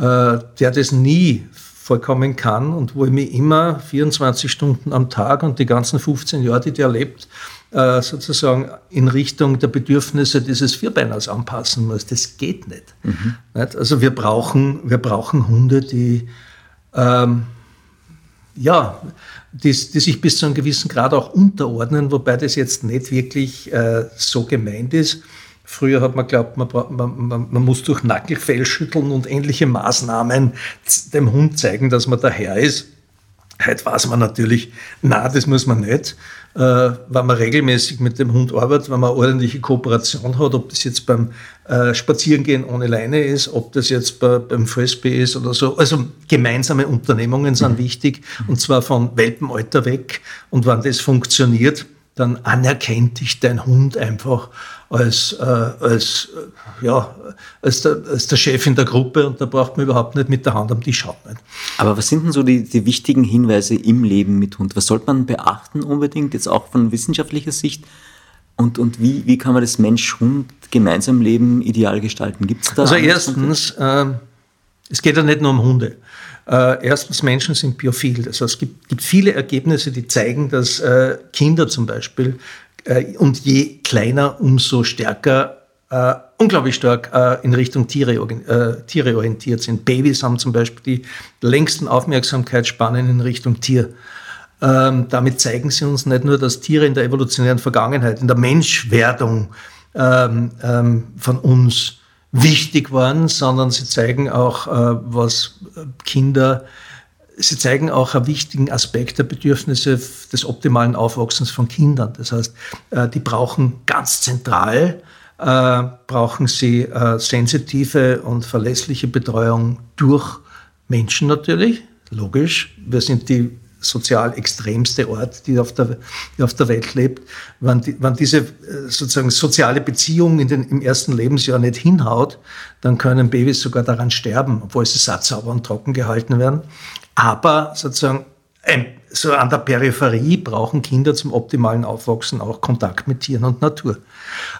der das nie vollkommen kann und wo ich mich immer 24 Stunden am Tag und die ganzen 15 Jahre, die der lebt, äh, sozusagen in Richtung der Bedürfnisse dieses Vierbeiners anpassen muss. Das geht nicht. Mhm. Also wir brauchen, wir brauchen Hunde, die, ähm, ja, die, die, sich bis zu einem gewissen Grad auch unterordnen, wobei das jetzt nicht wirklich äh, so gemeint ist. Früher hat man glaubt, man, man, man, man, muss durch Nackelfell schütteln und ähnliche Maßnahmen dem Hund zeigen, dass man der Herr ist. Heute weiß man natürlich, na, das muss man nicht. Äh, wenn man regelmäßig mit dem Hund arbeitet, wenn man ordentliche Kooperation hat, ob das jetzt beim äh, Spazierengehen ohne Leine ist, ob das jetzt bei, beim Frisbee ist oder so. Also gemeinsame Unternehmungen sind mhm. wichtig und zwar von Welpenalter weg. Und wenn das funktioniert, dann anerkennt dich dein Hund einfach als, äh, als, äh, ja, als, der, als der Chef in der Gruppe und da braucht man überhaupt nicht mit der Hand am Tisch schauen. Aber was sind denn so die, die wichtigen Hinweise im Leben mit Hund? Was sollte man beachten unbedingt, jetzt auch von wissenschaftlicher Sicht? Und, und wie, wie kann man das Mensch-Hund gemeinsam Leben ideal gestalten? Gibt es da? Also erstens, äh, es geht ja nicht nur um Hunde. Äh, erstens, Menschen sind biophil. Das heißt, es gibt, gibt viele Ergebnisse, die zeigen, dass äh, Kinder zum Beispiel äh, und je kleiner, umso stärker Uh, unglaublich stark uh, in Richtung Tiere, uh, Tiere orientiert sind. Babys haben zum Beispiel die längsten Aufmerksamkeitsspannen in Richtung Tier. Ähm, damit zeigen sie uns nicht nur, dass Tiere in der evolutionären Vergangenheit, in der Menschwerdung ähm, ähm, von uns wichtig waren, sondern sie zeigen auch, was Kinder Sie zeigen auch einen wichtigen Aspekt der Bedürfnisse des optimalen Aufwachsens von Kindern. Das heißt, äh, die brauchen ganz zentral, äh, brauchen sie äh, sensitive und verlässliche Betreuung durch Menschen natürlich, logisch. Wir sind die sozial extremste Ort, die auf der, die auf der Welt lebt. Wenn, die, wenn diese sozusagen soziale Beziehung in den, im ersten Lebensjahr nicht hinhaut, dann können Babys sogar daran sterben, obwohl sie satzsauber und trocken gehalten werden. Aber sozusagen so an der Peripherie brauchen Kinder zum optimalen Aufwachsen auch Kontakt mit Tieren und Natur.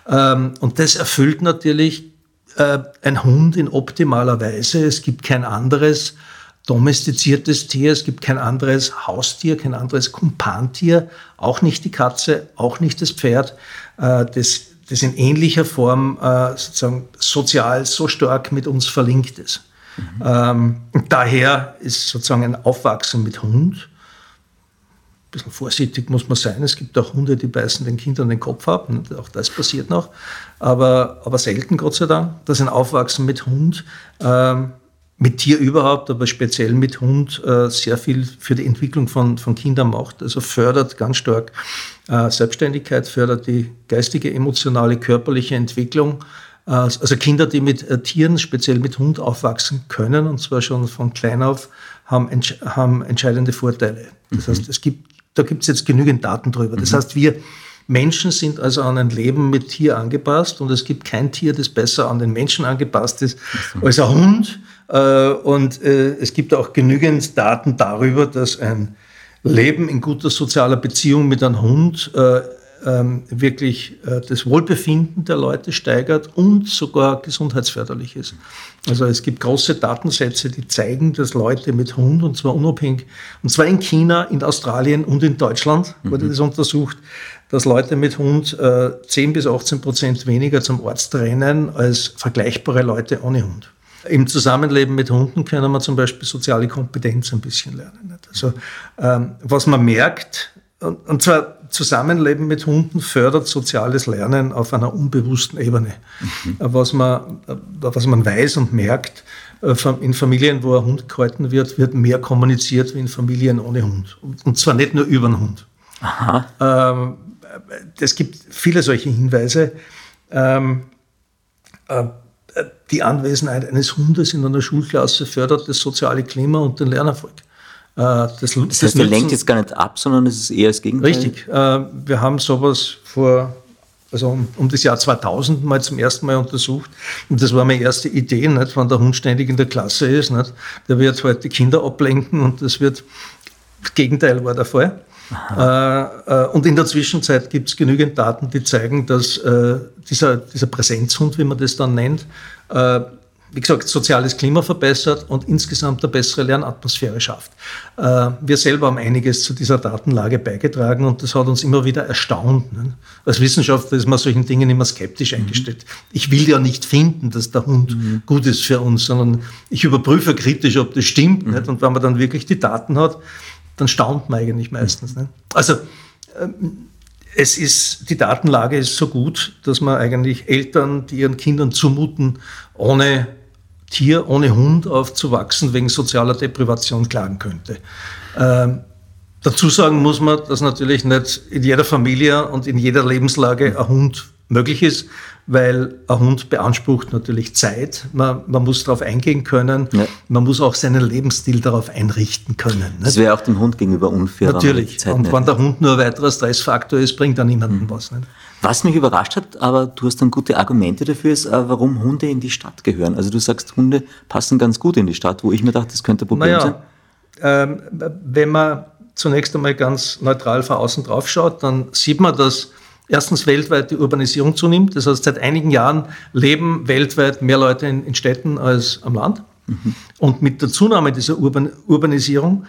Ähm, und das erfüllt natürlich äh, ein Hund in optimaler Weise. Es gibt kein anderes domestiziertes Tier, es gibt kein anderes Haustier, kein anderes Kumpantier, auch nicht die Katze, auch nicht das Pferd, äh, das, das in ähnlicher Form äh, sozusagen sozial so stark mit uns verlinkt ist. Mhm. Ähm, daher ist sozusagen ein Aufwachsen mit Hund ein bisschen vorsichtig muss man sein. Es gibt auch Hunde, die beißen den Kindern den Kopf ab. Auch das passiert noch. Aber, aber selten, Gott sei Dank. Das ist ein Aufwachsen mit Hund, ähm, mit Tier überhaupt, aber speziell mit Hund äh, sehr viel für die Entwicklung von, von Kindern macht. Also fördert ganz stark äh, Selbstständigkeit, fördert die geistige, emotionale, körperliche Entwicklung. Äh, also Kinder, die mit Tieren, speziell mit Hund aufwachsen können, und zwar schon von klein auf, haben, entsch haben entscheidende Vorteile. Das mhm. heißt, es gibt da gibt es jetzt genügend Daten drüber. Das mhm. heißt, wir Menschen sind also an ein Leben mit Tier angepasst und es gibt kein Tier, das besser an den Menschen angepasst ist mhm. als ein Hund. Äh, und äh, es gibt auch genügend Daten darüber, dass ein Leben in guter sozialer Beziehung mit einem Hund äh, ähm, wirklich das Wohlbefinden der Leute steigert und sogar gesundheitsförderlich ist. Also es gibt große Datensätze, die zeigen, dass Leute mit Hund, und zwar unabhängig, und zwar in China, in Australien und in Deutschland wurde mhm. das untersucht, dass Leute mit Hund äh, 10 bis 18 Prozent weniger zum Arzt rennen als vergleichbare Leute ohne Hund. Im Zusammenleben mit Hunden können wir zum Beispiel soziale Kompetenz ein bisschen lernen. Also ähm, was man merkt, und, und zwar Zusammenleben mit Hunden fördert soziales Lernen auf einer unbewussten Ebene. Mhm. Was, man, was man weiß und merkt, äh, in Familien, wo ein Hund gehalten wird, wird mehr kommuniziert wie in Familien ohne Hund. Und zwar nicht nur über den Hund. Aha. Ähm, es gibt viele solche Hinweise. Die Anwesenheit eines Hundes in einer Schulklasse fördert das soziale Klima und den Lernerfolg. Äh, das, das heißt, das der lenkt jetzt gar nicht ab, sondern es ist eher das Gegenteil? Richtig. Äh, wir haben sowas vor, also um, um, das Jahr 2000 mal zum ersten Mal untersucht. Und das war meine erste Idee, nicht, wenn der Hund ständig in der Klasse ist. Nicht, der wird halt die Kinder ablenken und das wird, das Gegenteil war der Fall. Äh, und in der Zwischenzeit gibt es genügend Daten, die zeigen, dass dieser, dieser Präsenzhund, wie man das dann nennt, wie gesagt, soziales Klima verbessert und insgesamt eine bessere Lernatmosphäre schafft. Äh, wir selber haben einiges zu dieser Datenlage beigetragen und das hat uns immer wieder erstaunt. Ne? Als Wissenschaftler ist man solchen Dingen immer skeptisch mhm. eingestellt. Ich will ja nicht finden, dass der Hund mhm. gut ist für uns, sondern ich überprüfe kritisch, ob das stimmt. Mhm. Und wenn man dann wirklich die Daten hat, dann staunt man eigentlich meistens. Nicht? Also, ähm, es ist, die Datenlage ist so gut, dass man eigentlich Eltern, die ihren Kindern zumuten, ohne Tier ohne Hund aufzuwachsen wegen sozialer Deprivation klagen könnte. Ähm, dazu sagen muss man, dass natürlich nicht in jeder Familie und in jeder Lebenslage ein Hund möglich ist, weil ein Hund beansprucht natürlich Zeit. Man, man muss darauf eingehen können. Ja. Man muss auch seinen Lebensstil darauf einrichten können. Nicht? Das wäre auch dem Hund gegenüber unfair. Natürlich. Und wenn der Hund nur ein weiterer Stressfaktor ist, bringt er niemandem mhm. was. Nicht? Was mich überrascht hat, aber du hast dann gute Argumente dafür, ist, äh, warum Hunde in die Stadt gehören. Also du sagst, Hunde passen ganz gut in die Stadt, wo ich mir dachte, das könnte ein Problem naja, sein. Ähm, wenn man zunächst einmal ganz neutral von außen drauf schaut, dann sieht man, dass erstens weltweit die Urbanisierung zunimmt. Das heißt, seit einigen Jahren leben weltweit mehr Leute in, in Städten als am Land. Mhm. Und mit der Zunahme dieser Urban Urbanisierung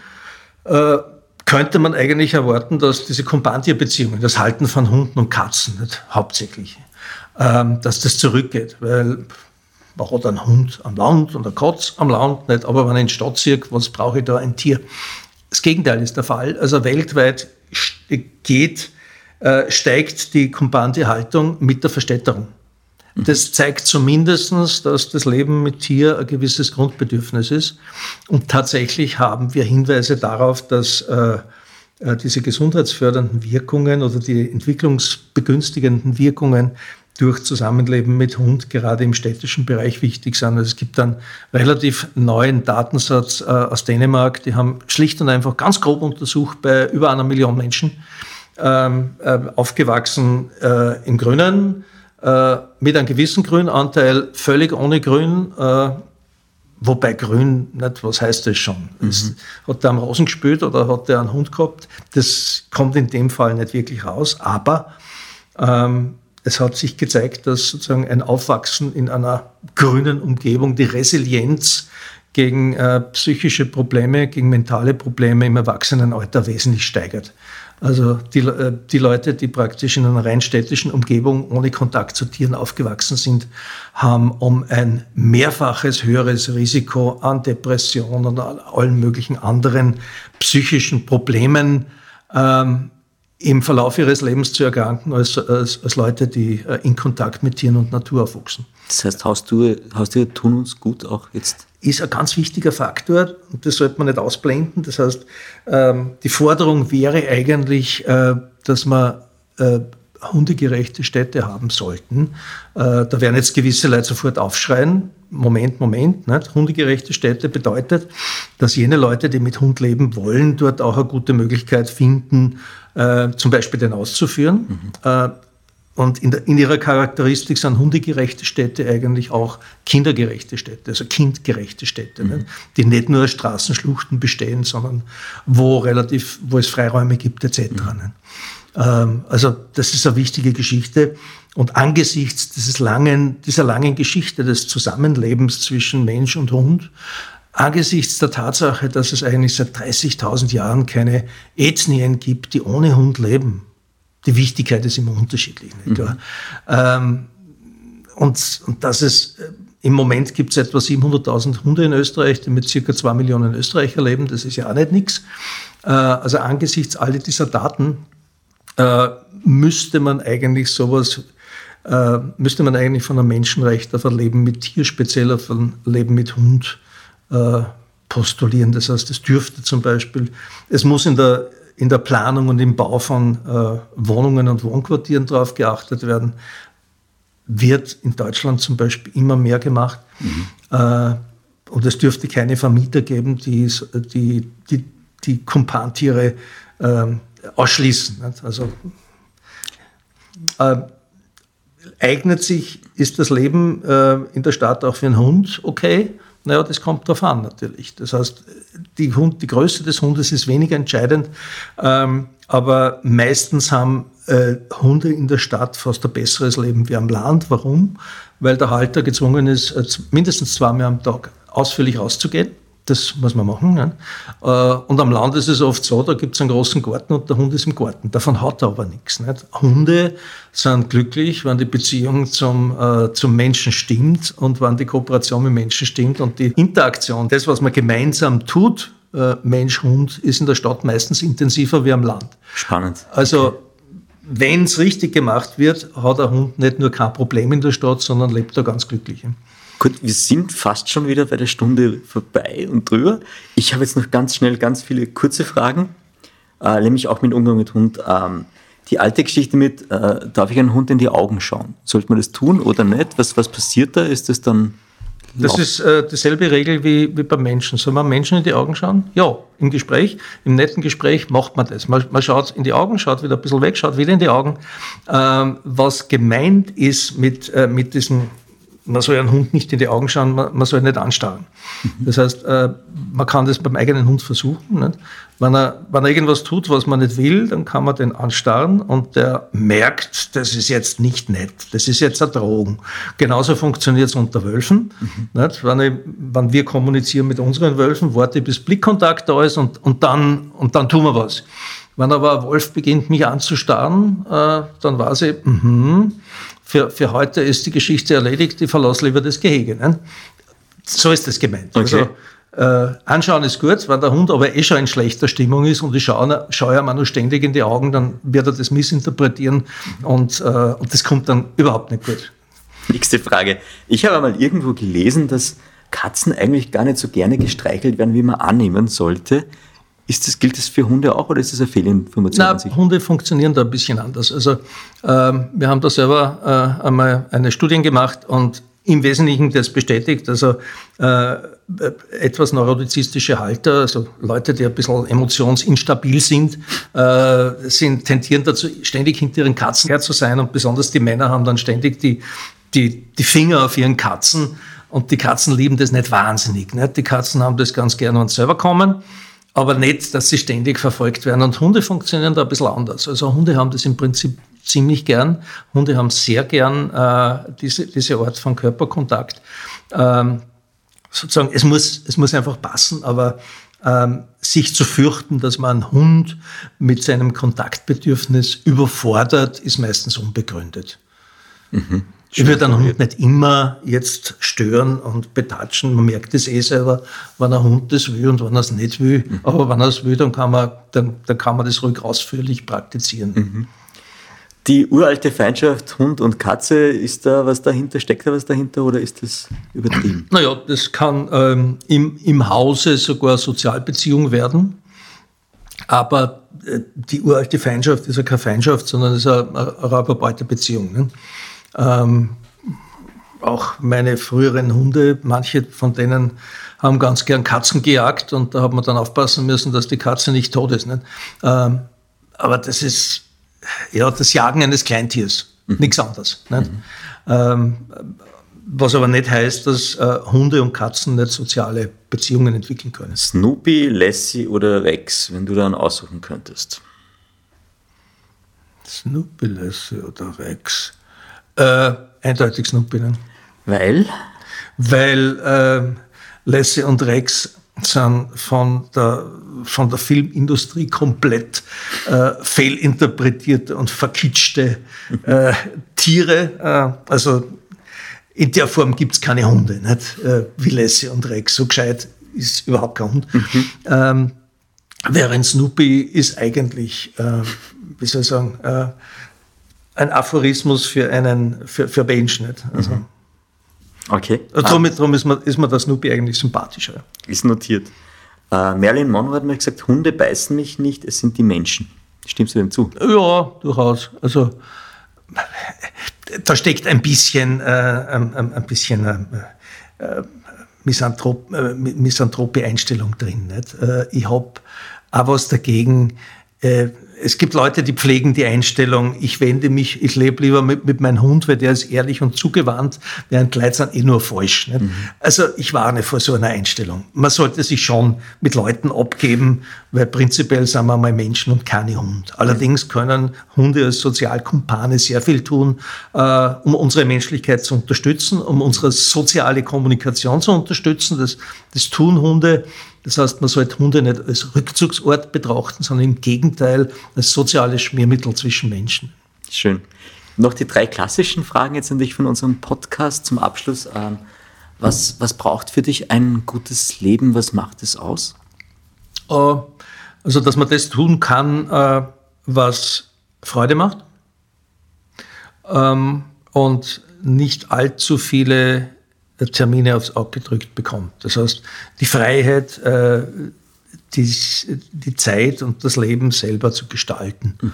äh, könnte man eigentlich erwarten, dass diese Kompantierbeziehungen, das Halten von Hunden und Katzen nicht, hauptsächlich, ähm, dass das zurückgeht, weil man hat einen Hund am Land und eine Katz am Land nicht, aber wenn ich in die Stadt ziehe, was brauche ich da ein Tier? Das Gegenteil ist der Fall. Also weltweit geht, äh, steigt die Kompantierhaltung mit der Verstädterung. Das zeigt zumindest, dass das Leben mit Tier ein gewisses Grundbedürfnis ist. Und tatsächlich haben wir Hinweise darauf, dass äh, äh, diese gesundheitsfördernden Wirkungen oder die entwicklungsbegünstigenden Wirkungen durch Zusammenleben mit Hund gerade im städtischen Bereich wichtig sind. Also es gibt einen relativ neuen Datensatz äh, aus Dänemark, die haben schlicht und einfach ganz grob untersucht bei über einer Million Menschen, ähm, äh, aufgewachsen äh, im Grünen, äh, mit einem gewissen Grünanteil, völlig ohne Grün, äh, wobei Grün, nicht, was heißt das schon? Mhm. Ist, hat der am Rosen gespült oder hat der einen Hund gehabt? Das kommt in dem Fall nicht wirklich raus, aber ähm, es hat sich gezeigt, dass sozusagen ein Aufwachsen in einer grünen Umgebung die Resilienz gegen äh, psychische Probleme, gegen mentale Probleme im Erwachsenenalter wesentlich steigert. Also die, äh, die Leute, die praktisch in einer rein städtischen Umgebung ohne Kontakt zu Tieren aufgewachsen sind, haben um ein mehrfaches höheres Risiko an Depressionen und allen möglichen anderen psychischen Problemen ähm, im Verlauf ihres Lebens zu erkranken, als, als, als Leute, die äh, in Kontakt mit Tieren und Natur aufwachsen. Das heißt, Haustiere, Haustiere tun uns gut auch jetzt? Ist ein ganz wichtiger Faktor und das sollte man nicht ausblenden. Das heißt, ähm, die Forderung wäre eigentlich, äh, dass man äh, hundegerechte Städte haben sollten. Da werden jetzt gewisse Leute sofort aufschreien. Moment, Moment. Nicht? Hundegerechte Städte bedeutet, dass jene Leute, die mit Hund leben wollen, dort auch eine gute Möglichkeit finden, äh, zum Beispiel den auszuführen. Mhm. Und in, der, in, ihrer Charakteristik sind hundegerechte Städte eigentlich auch kindergerechte Städte, also kindgerechte Städte, mhm. die nicht nur aus Straßenschluchten bestehen, sondern wo relativ, wo es Freiräume gibt etc. Mhm. Ähm, also das ist eine wichtige Geschichte. Und angesichts dieses langen, dieser langen Geschichte des Zusammenlebens zwischen Mensch und Hund angesichts der Tatsache, dass es eigentlich seit 30.000 Jahren keine Ethnien gibt, die ohne Hund leben. Die Wichtigkeit ist immer unterschiedlich. Mhm. ähm, und, und dass es äh, im Moment gibt es etwa 700.000 Hunde in Österreich, die mit circa zwei Millionen Österreicher leben. Das ist ja auch nicht nichts. Äh, also angesichts all dieser Daten äh, müsste man eigentlich sowas äh, müsste man eigentlich von einem Menschenrecht auf ein Leben mit Tier, speziell auf ein Leben mit Hund äh, postulieren. Das heißt, es dürfte zum Beispiel, es muss in der, in der Planung und im Bau von äh, Wohnungen und Wohnquartieren darauf geachtet werden, wird in Deutschland zum Beispiel immer mehr gemacht. Mhm. Äh, und es dürfte keine Vermieter geben, die die, die, die Kumpantiere äh, ausschließen. Nicht? Also äh, eignet sich, ist das Leben äh, in der Stadt auch für einen Hund okay? Naja, das kommt darauf an natürlich. Das heißt, die, Hund, die Größe des Hundes ist weniger entscheidend, ähm, aber meistens haben äh, Hunde in der Stadt fast ein besseres Leben wie am Land. Warum? Weil der Halter gezwungen ist, äh, mindestens zweimal am Tag ausführlich rauszugehen das muss man machen. Ne? Und am Land ist es oft so, da gibt es einen großen Garten und der Hund ist im Garten. Davon hat er aber nichts. Nicht? Hunde sind glücklich, wenn die Beziehung zum, äh, zum Menschen stimmt und wenn die Kooperation mit Menschen stimmt und die Interaktion, das, was man gemeinsam tut, äh, Mensch, Hund, ist in der Stadt meistens intensiver wie am Land. Spannend. Also okay. wenn es richtig gemacht wird, hat der Hund nicht nur kein Problem in der Stadt, sondern lebt da ganz glücklich. Gut, wir sind fast schon wieder bei der Stunde vorbei und drüber. Ich habe jetzt noch ganz schnell ganz viele kurze Fragen, äh, nämlich auch mit Umgang mit Hund. Ähm, die alte Geschichte mit, äh, darf ich einen Hund in die Augen schauen? Sollte man das tun oder nicht? Was, was passiert da? Ist das dann das ist äh, dieselbe Regel wie, wie beim Menschen. Soll man Menschen in die Augen schauen? Ja, im Gespräch, im netten Gespräch macht man das. Man, man schaut in die Augen, schaut wieder ein bisschen weg, schaut wieder in die Augen. Ähm, was gemeint ist mit, äh, mit diesem man soll einen Hund nicht in die Augen schauen, man, man soll ihn nicht anstarren. Mhm. Das heißt, äh, man kann das beim eigenen Hund versuchen. Nicht? Wenn, er, wenn er irgendwas tut, was man nicht will, dann kann man den anstarren und der merkt, das ist jetzt nicht nett, das ist jetzt eine Drohung. Genauso funktioniert es unter Wölfen. Mhm. Wenn, ich, wenn wir kommunizieren mit unseren Wölfen, warte bis Blickkontakt da ist und, und, dann, und dann tun wir was. Wenn aber ein Wolf beginnt, mich anzustarren, äh, dann weiß ich, mhm, für, für heute ist die Geschichte erledigt, ich verlasse lieber das Gehege. Ne? So ist das gemeint. Okay. Also, äh, anschauen ist gut, wenn der Hund aber eh schon in schlechter Stimmung ist und ich schaue, schaue ihm nur ständig in die Augen, dann wird er das missinterpretieren und, äh, und das kommt dann überhaupt nicht gut. Nächste Frage. Ich habe einmal irgendwo gelesen, dass Katzen eigentlich gar nicht so gerne gestreichelt werden, wie man annehmen sollte. Ist das, gilt das für Hunde auch oder ist das eine Fehlinformation? Na, Hunde funktionieren da ein bisschen anders. Also ähm, wir haben da selber äh, einmal eine Studie gemacht und im Wesentlichen das bestätigt. Also äh, etwas neurotizistische Halter, also Leute, die ein bisschen emotionsinstabil sind, äh, sind tendieren dazu, ständig hinter ihren Katzen her zu sein und besonders die Männer haben dann ständig die, die, die Finger auf ihren Katzen und die Katzen lieben das nicht wahnsinnig. Nicht? Die Katzen haben das ganz gerne und selber kommen aber nicht, dass sie ständig verfolgt werden. Und Hunde funktionieren da ein bisschen anders. Also Hunde haben das im Prinzip ziemlich gern. Hunde haben sehr gern äh, diese, diese Art von Körperkontakt. Ähm, sozusagen, es muss, es muss einfach passen, aber ähm, sich zu fürchten, dass man einen Hund mit seinem Kontaktbedürfnis überfordert, ist meistens unbegründet. Mhm. Ich würde einen Hund nicht immer jetzt stören und betatschen. Man merkt es eh selber, wenn ein Hund das will und wenn er es nicht will. Mhm. Aber wenn er es will, dann kann man, dann, dann kann man das ruhig ausführlich praktizieren. Mhm. Die uralte Feindschaft Hund und Katze, ist da was dahinter? Steckt da was dahinter oder ist das übertrieben? [CLEARS THROAT] Naja, das kann ähm, im, im Hause sogar Sozialbeziehung werden. Aber äh, die uralte Feindschaft ist ja keine Feindschaft, sondern ist eine, eine Räuberbeuterbeziehung. Ne? Ähm, auch meine früheren Hunde, manche von denen haben ganz gern Katzen gejagt und da hat man dann aufpassen müssen, dass die Katze nicht tot ist. Nicht? Ähm, aber das ist ja das Jagen eines Kleintiers, mhm. nichts anderes. Nicht? Mhm. Ähm, was aber nicht heißt, dass äh, Hunde und Katzen nicht soziale Beziehungen entwickeln können. Snoopy, Lassie oder Rex, wenn du dann aussuchen könntest. Snoopy, Lassie oder Rex. Äh, eindeutig Snoopy. Ne? Weil? Weil äh, Lassie und Rex sind von der, von der Filmindustrie komplett äh, fehlinterpretierte und verkitschte äh, Tiere. Äh, also in der Form gibt es keine Hunde, nicht? Äh, wie Lassie und Rex. So gescheit ist überhaupt kein Hund. Mhm. Ähm, während Snoopy ist eigentlich, äh, wie soll ich sagen, äh, ein Aphorismus für einen, für, für Menschen. Nicht? Also, mhm. Okay. Also darum, darum ist, mir, ist mir der Snoopy eigentlich sympathischer. Ist notiert. Äh, Marilyn Monroe hat mir gesagt, Hunde beißen mich nicht, es sind die Menschen. Stimmst du dem zu? Ja, durchaus. Also da steckt ein bisschen, äh, ein, ein, bisschen äh, äh Misanthrop, äh, misanthrope Einstellung drin. Nicht? Äh, ich habe auch was dagegen, äh, es gibt Leute, die pflegen die Einstellung, ich wende mich, ich lebe lieber mit, mit meinem Hund, weil der ist ehrlich und zugewandt, während Leute sind eh nur falsch. Mhm. Also ich warne vor so einer Einstellung. Man sollte sich schon mit Leuten abgeben, weil prinzipiell sind wir mal Menschen und keine Hund. Allerdings können Hunde als Sozialkumpane sehr viel tun, äh, um unsere Menschlichkeit zu unterstützen, um unsere soziale Kommunikation zu unterstützen. Das, das tun Hunde. Das heißt, man sollte Hunde nicht als Rückzugsort betrachten, sondern im Gegenteil als soziales Schmiermittel zwischen Menschen. Schön. Noch die drei klassischen Fragen jetzt an dich von unserem Podcast zum Abschluss. Ähm, was, was braucht für dich ein gutes Leben? Was macht es aus? Äh, also, dass man das tun kann, äh, was Freude macht ähm, und nicht allzu viele Termine aufs Auge gedrückt bekommt. Das heißt, die Freiheit, äh, die, die Zeit und das Leben selber zu gestalten. Mhm.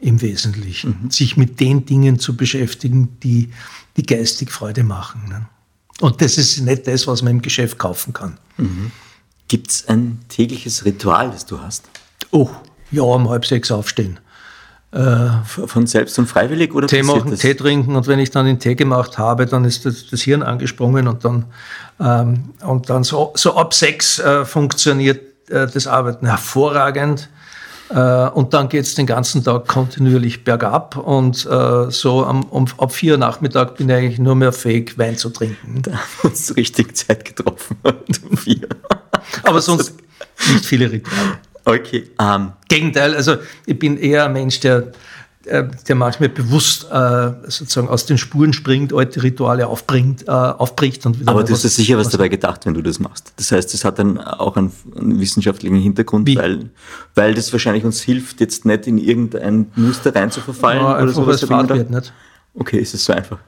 Im Wesentlichen. Mhm. Sich mit den Dingen zu beschäftigen, die, die geistig Freude machen. Ne? Und das ist nicht das, was man im Geschäft kaufen kann. Mhm. Gibt es ein tägliches Ritual, das du hast? Oh, ja, um halb sechs aufstehen. Äh, von selbst und freiwillig oder Tee machen? Tee trinken und wenn ich dann den Tee gemacht habe, dann ist das, das Hirn angesprungen und dann, ähm, und dann so, so ab sechs äh, funktioniert äh, das Arbeiten hervorragend. Äh, und dann geht es den ganzen Tag kontinuierlich bergab und äh, so am, um, ab vier Nachmittag bin ich eigentlich nur mehr fähig, Wein zu trinken. Da hast du richtig Zeit getroffen. [LAUGHS] um vier. Aber sonst nicht viele Rituale. Okay. Ähm, Gegenteil, also ich bin eher ein Mensch, der, der manchmal bewusst äh, sozusagen aus den Spuren springt, alte Rituale aufbringt, äh, aufbricht und wieder. Aber du hast ja sicher was, was dabei gedacht, wenn du das machst. Das heißt, es hat dann auch einen, einen wissenschaftlichen Hintergrund, weil, weil das wahrscheinlich uns hilft, jetzt nicht in irgendein Muster reinzuverfallen. Ja, einfach oder sowas. Wird nicht. Okay, ist es so einfach.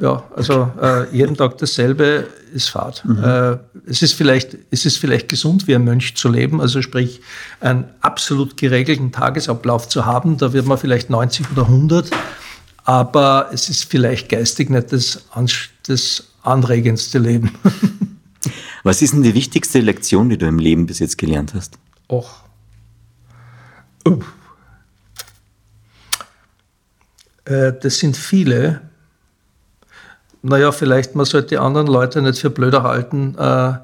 Ja, also äh, jeden Tag dasselbe ist Fahrt. Mhm. Äh, es, ist vielleicht, es ist vielleicht gesund, wie ein Mönch zu leben, also sprich einen absolut geregelten Tagesablauf zu haben. Da wird man vielleicht 90 oder 100, aber es ist vielleicht geistig nicht das, das anregendste Leben. [LAUGHS] Was ist denn die wichtigste Lektion, die du im Leben bis jetzt gelernt hast? Och. Uh. Äh, das sind viele naja, vielleicht man sollte die anderen Leute nicht für blöder halten, äh,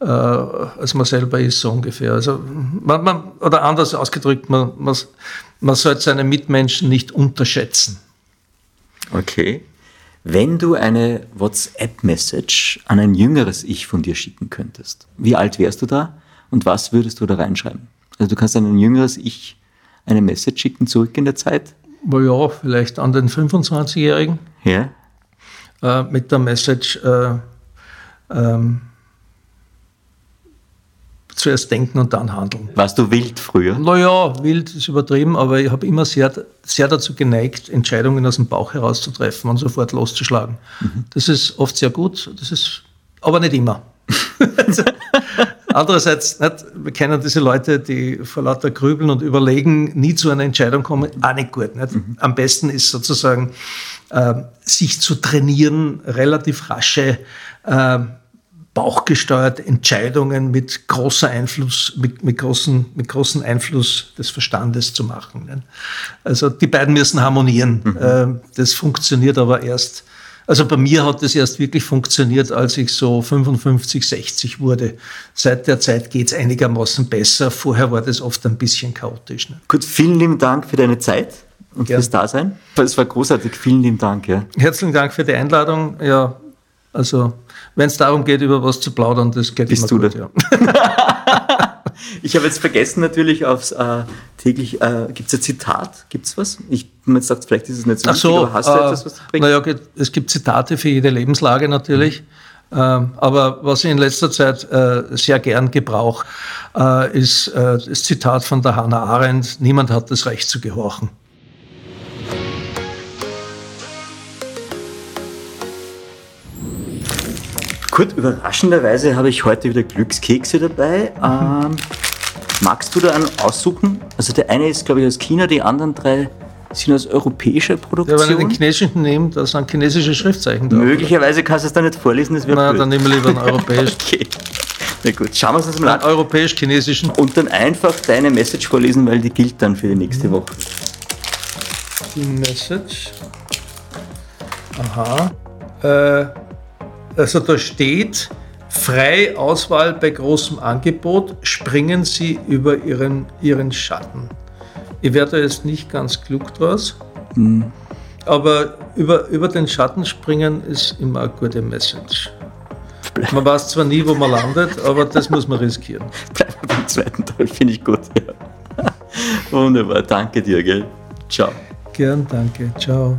äh, als man selber ist, so ungefähr. Also, man, man, oder anders ausgedrückt, man, man, man sollte seine Mitmenschen nicht unterschätzen. Okay. Wenn du eine WhatsApp-Message an ein jüngeres Ich von dir schicken könntest, wie alt wärst du da und was würdest du da reinschreiben? Also du kannst an ein jüngeres Ich eine Message schicken zurück in der Zeit? Ja, vielleicht an den 25-Jährigen. Ja. Äh, mit der Message, äh, ähm, zuerst denken und dann handeln. Warst du wild früher? Naja, wild ist übertrieben, aber ich habe immer sehr, sehr dazu geneigt, Entscheidungen aus dem Bauch herauszutreffen und sofort loszuschlagen. Mhm. Das ist oft sehr gut, das ist aber nicht immer. [LAUGHS] [LAUGHS] Andererseits, nicht, wir kennen diese Leute, die vor lauter Grübeln und Überlegen nie zu einer Entscheidung kommen, auch nicht gut. Nicht? Mhm. Am besten ist sozusagen, äh, sich zu trainieren, relativ rasche äh, bauchgesteuerte Entscheidungen mit großer Einfluss, mit, mit, großen, mit großen Einfluss des Verstandes zu machen. Ne? Also die beiden müssen harmonieren. Mhm. Ähm, das funktioniert aber erst, also bei mir hat das erst wirklich funktioniert, als ich so 55, 60 wurde. Seit der Zeit geht es einigermaßen besser. Vorher war das oft ein bisschen chaotisch. Ne? Gut, vielen lieben Dank für deine Zeit und Gern. fürs Dasein. Es war großartig. Vielen lieben Dank. Ja. Herzlichen Dank für die Einladung. Ja, also wenn es darum geht, über was zu plaudern, das geht Bist immer gut. Ja. [LAUGHS] [LAUGHS] ich habe jetzt vergessen natürlich aufs äh, täglich, äh, gibt es ein Zitat? Gibt es was? Ich jetzt gedacht, vielleicht ist es nicht so, Ach so wichtig, aber hast du äh, etwas, was du bringst? Naja, es gibt Zitate für jede Lebenslage natürlich. Mhm. aber was ich in letzter Zeit äh, sehr gern gebrauche, äh, ist äh, das Zitat von der Hannah Arendt, niemand hat das Recht zu gehorchen. Gut, überraschenderweise habe ich heute wieder Glückskekse dabei. Ähm, magst du da einen aussuchen? Also der eine ist, glaube ich, aus China, die anderen drei sind aus europäischer Produktion. Ja, wenn ich den chinesischen nehme, da sind chinesische Schriftzeichen drauf. Möglicherweise kannst du es da nicht vorlesen, das wird Nein, blöd. dann nehmen wir lieber einen [LAUGHS] europäischen. okay. Na gut, schauen wir uns das mal an. Europäisch-chinesischen. Und dann einfach deine Message vorlesen, weil die gilt dann für die nächste mhm. Woche. Die Message. Aha. Äh, also da steht, freie Auswahl bei großem Angebot, springen Sie über Ihren, Ihren Schatten. Ich werde jetzt nicht ganz klug draus, mhm. aber über, über den Schatten springen ist immer eine gute Message. Man weiß zwar nie, wo man landet, aber das muss man riskieren. [LAUGHS] Bleiben wir beim zweiten Teil, finde ich gut. Ja. [LAUGHS] Wunderbar, danke dir, gell? Ciao. Gern, danke. Ciao.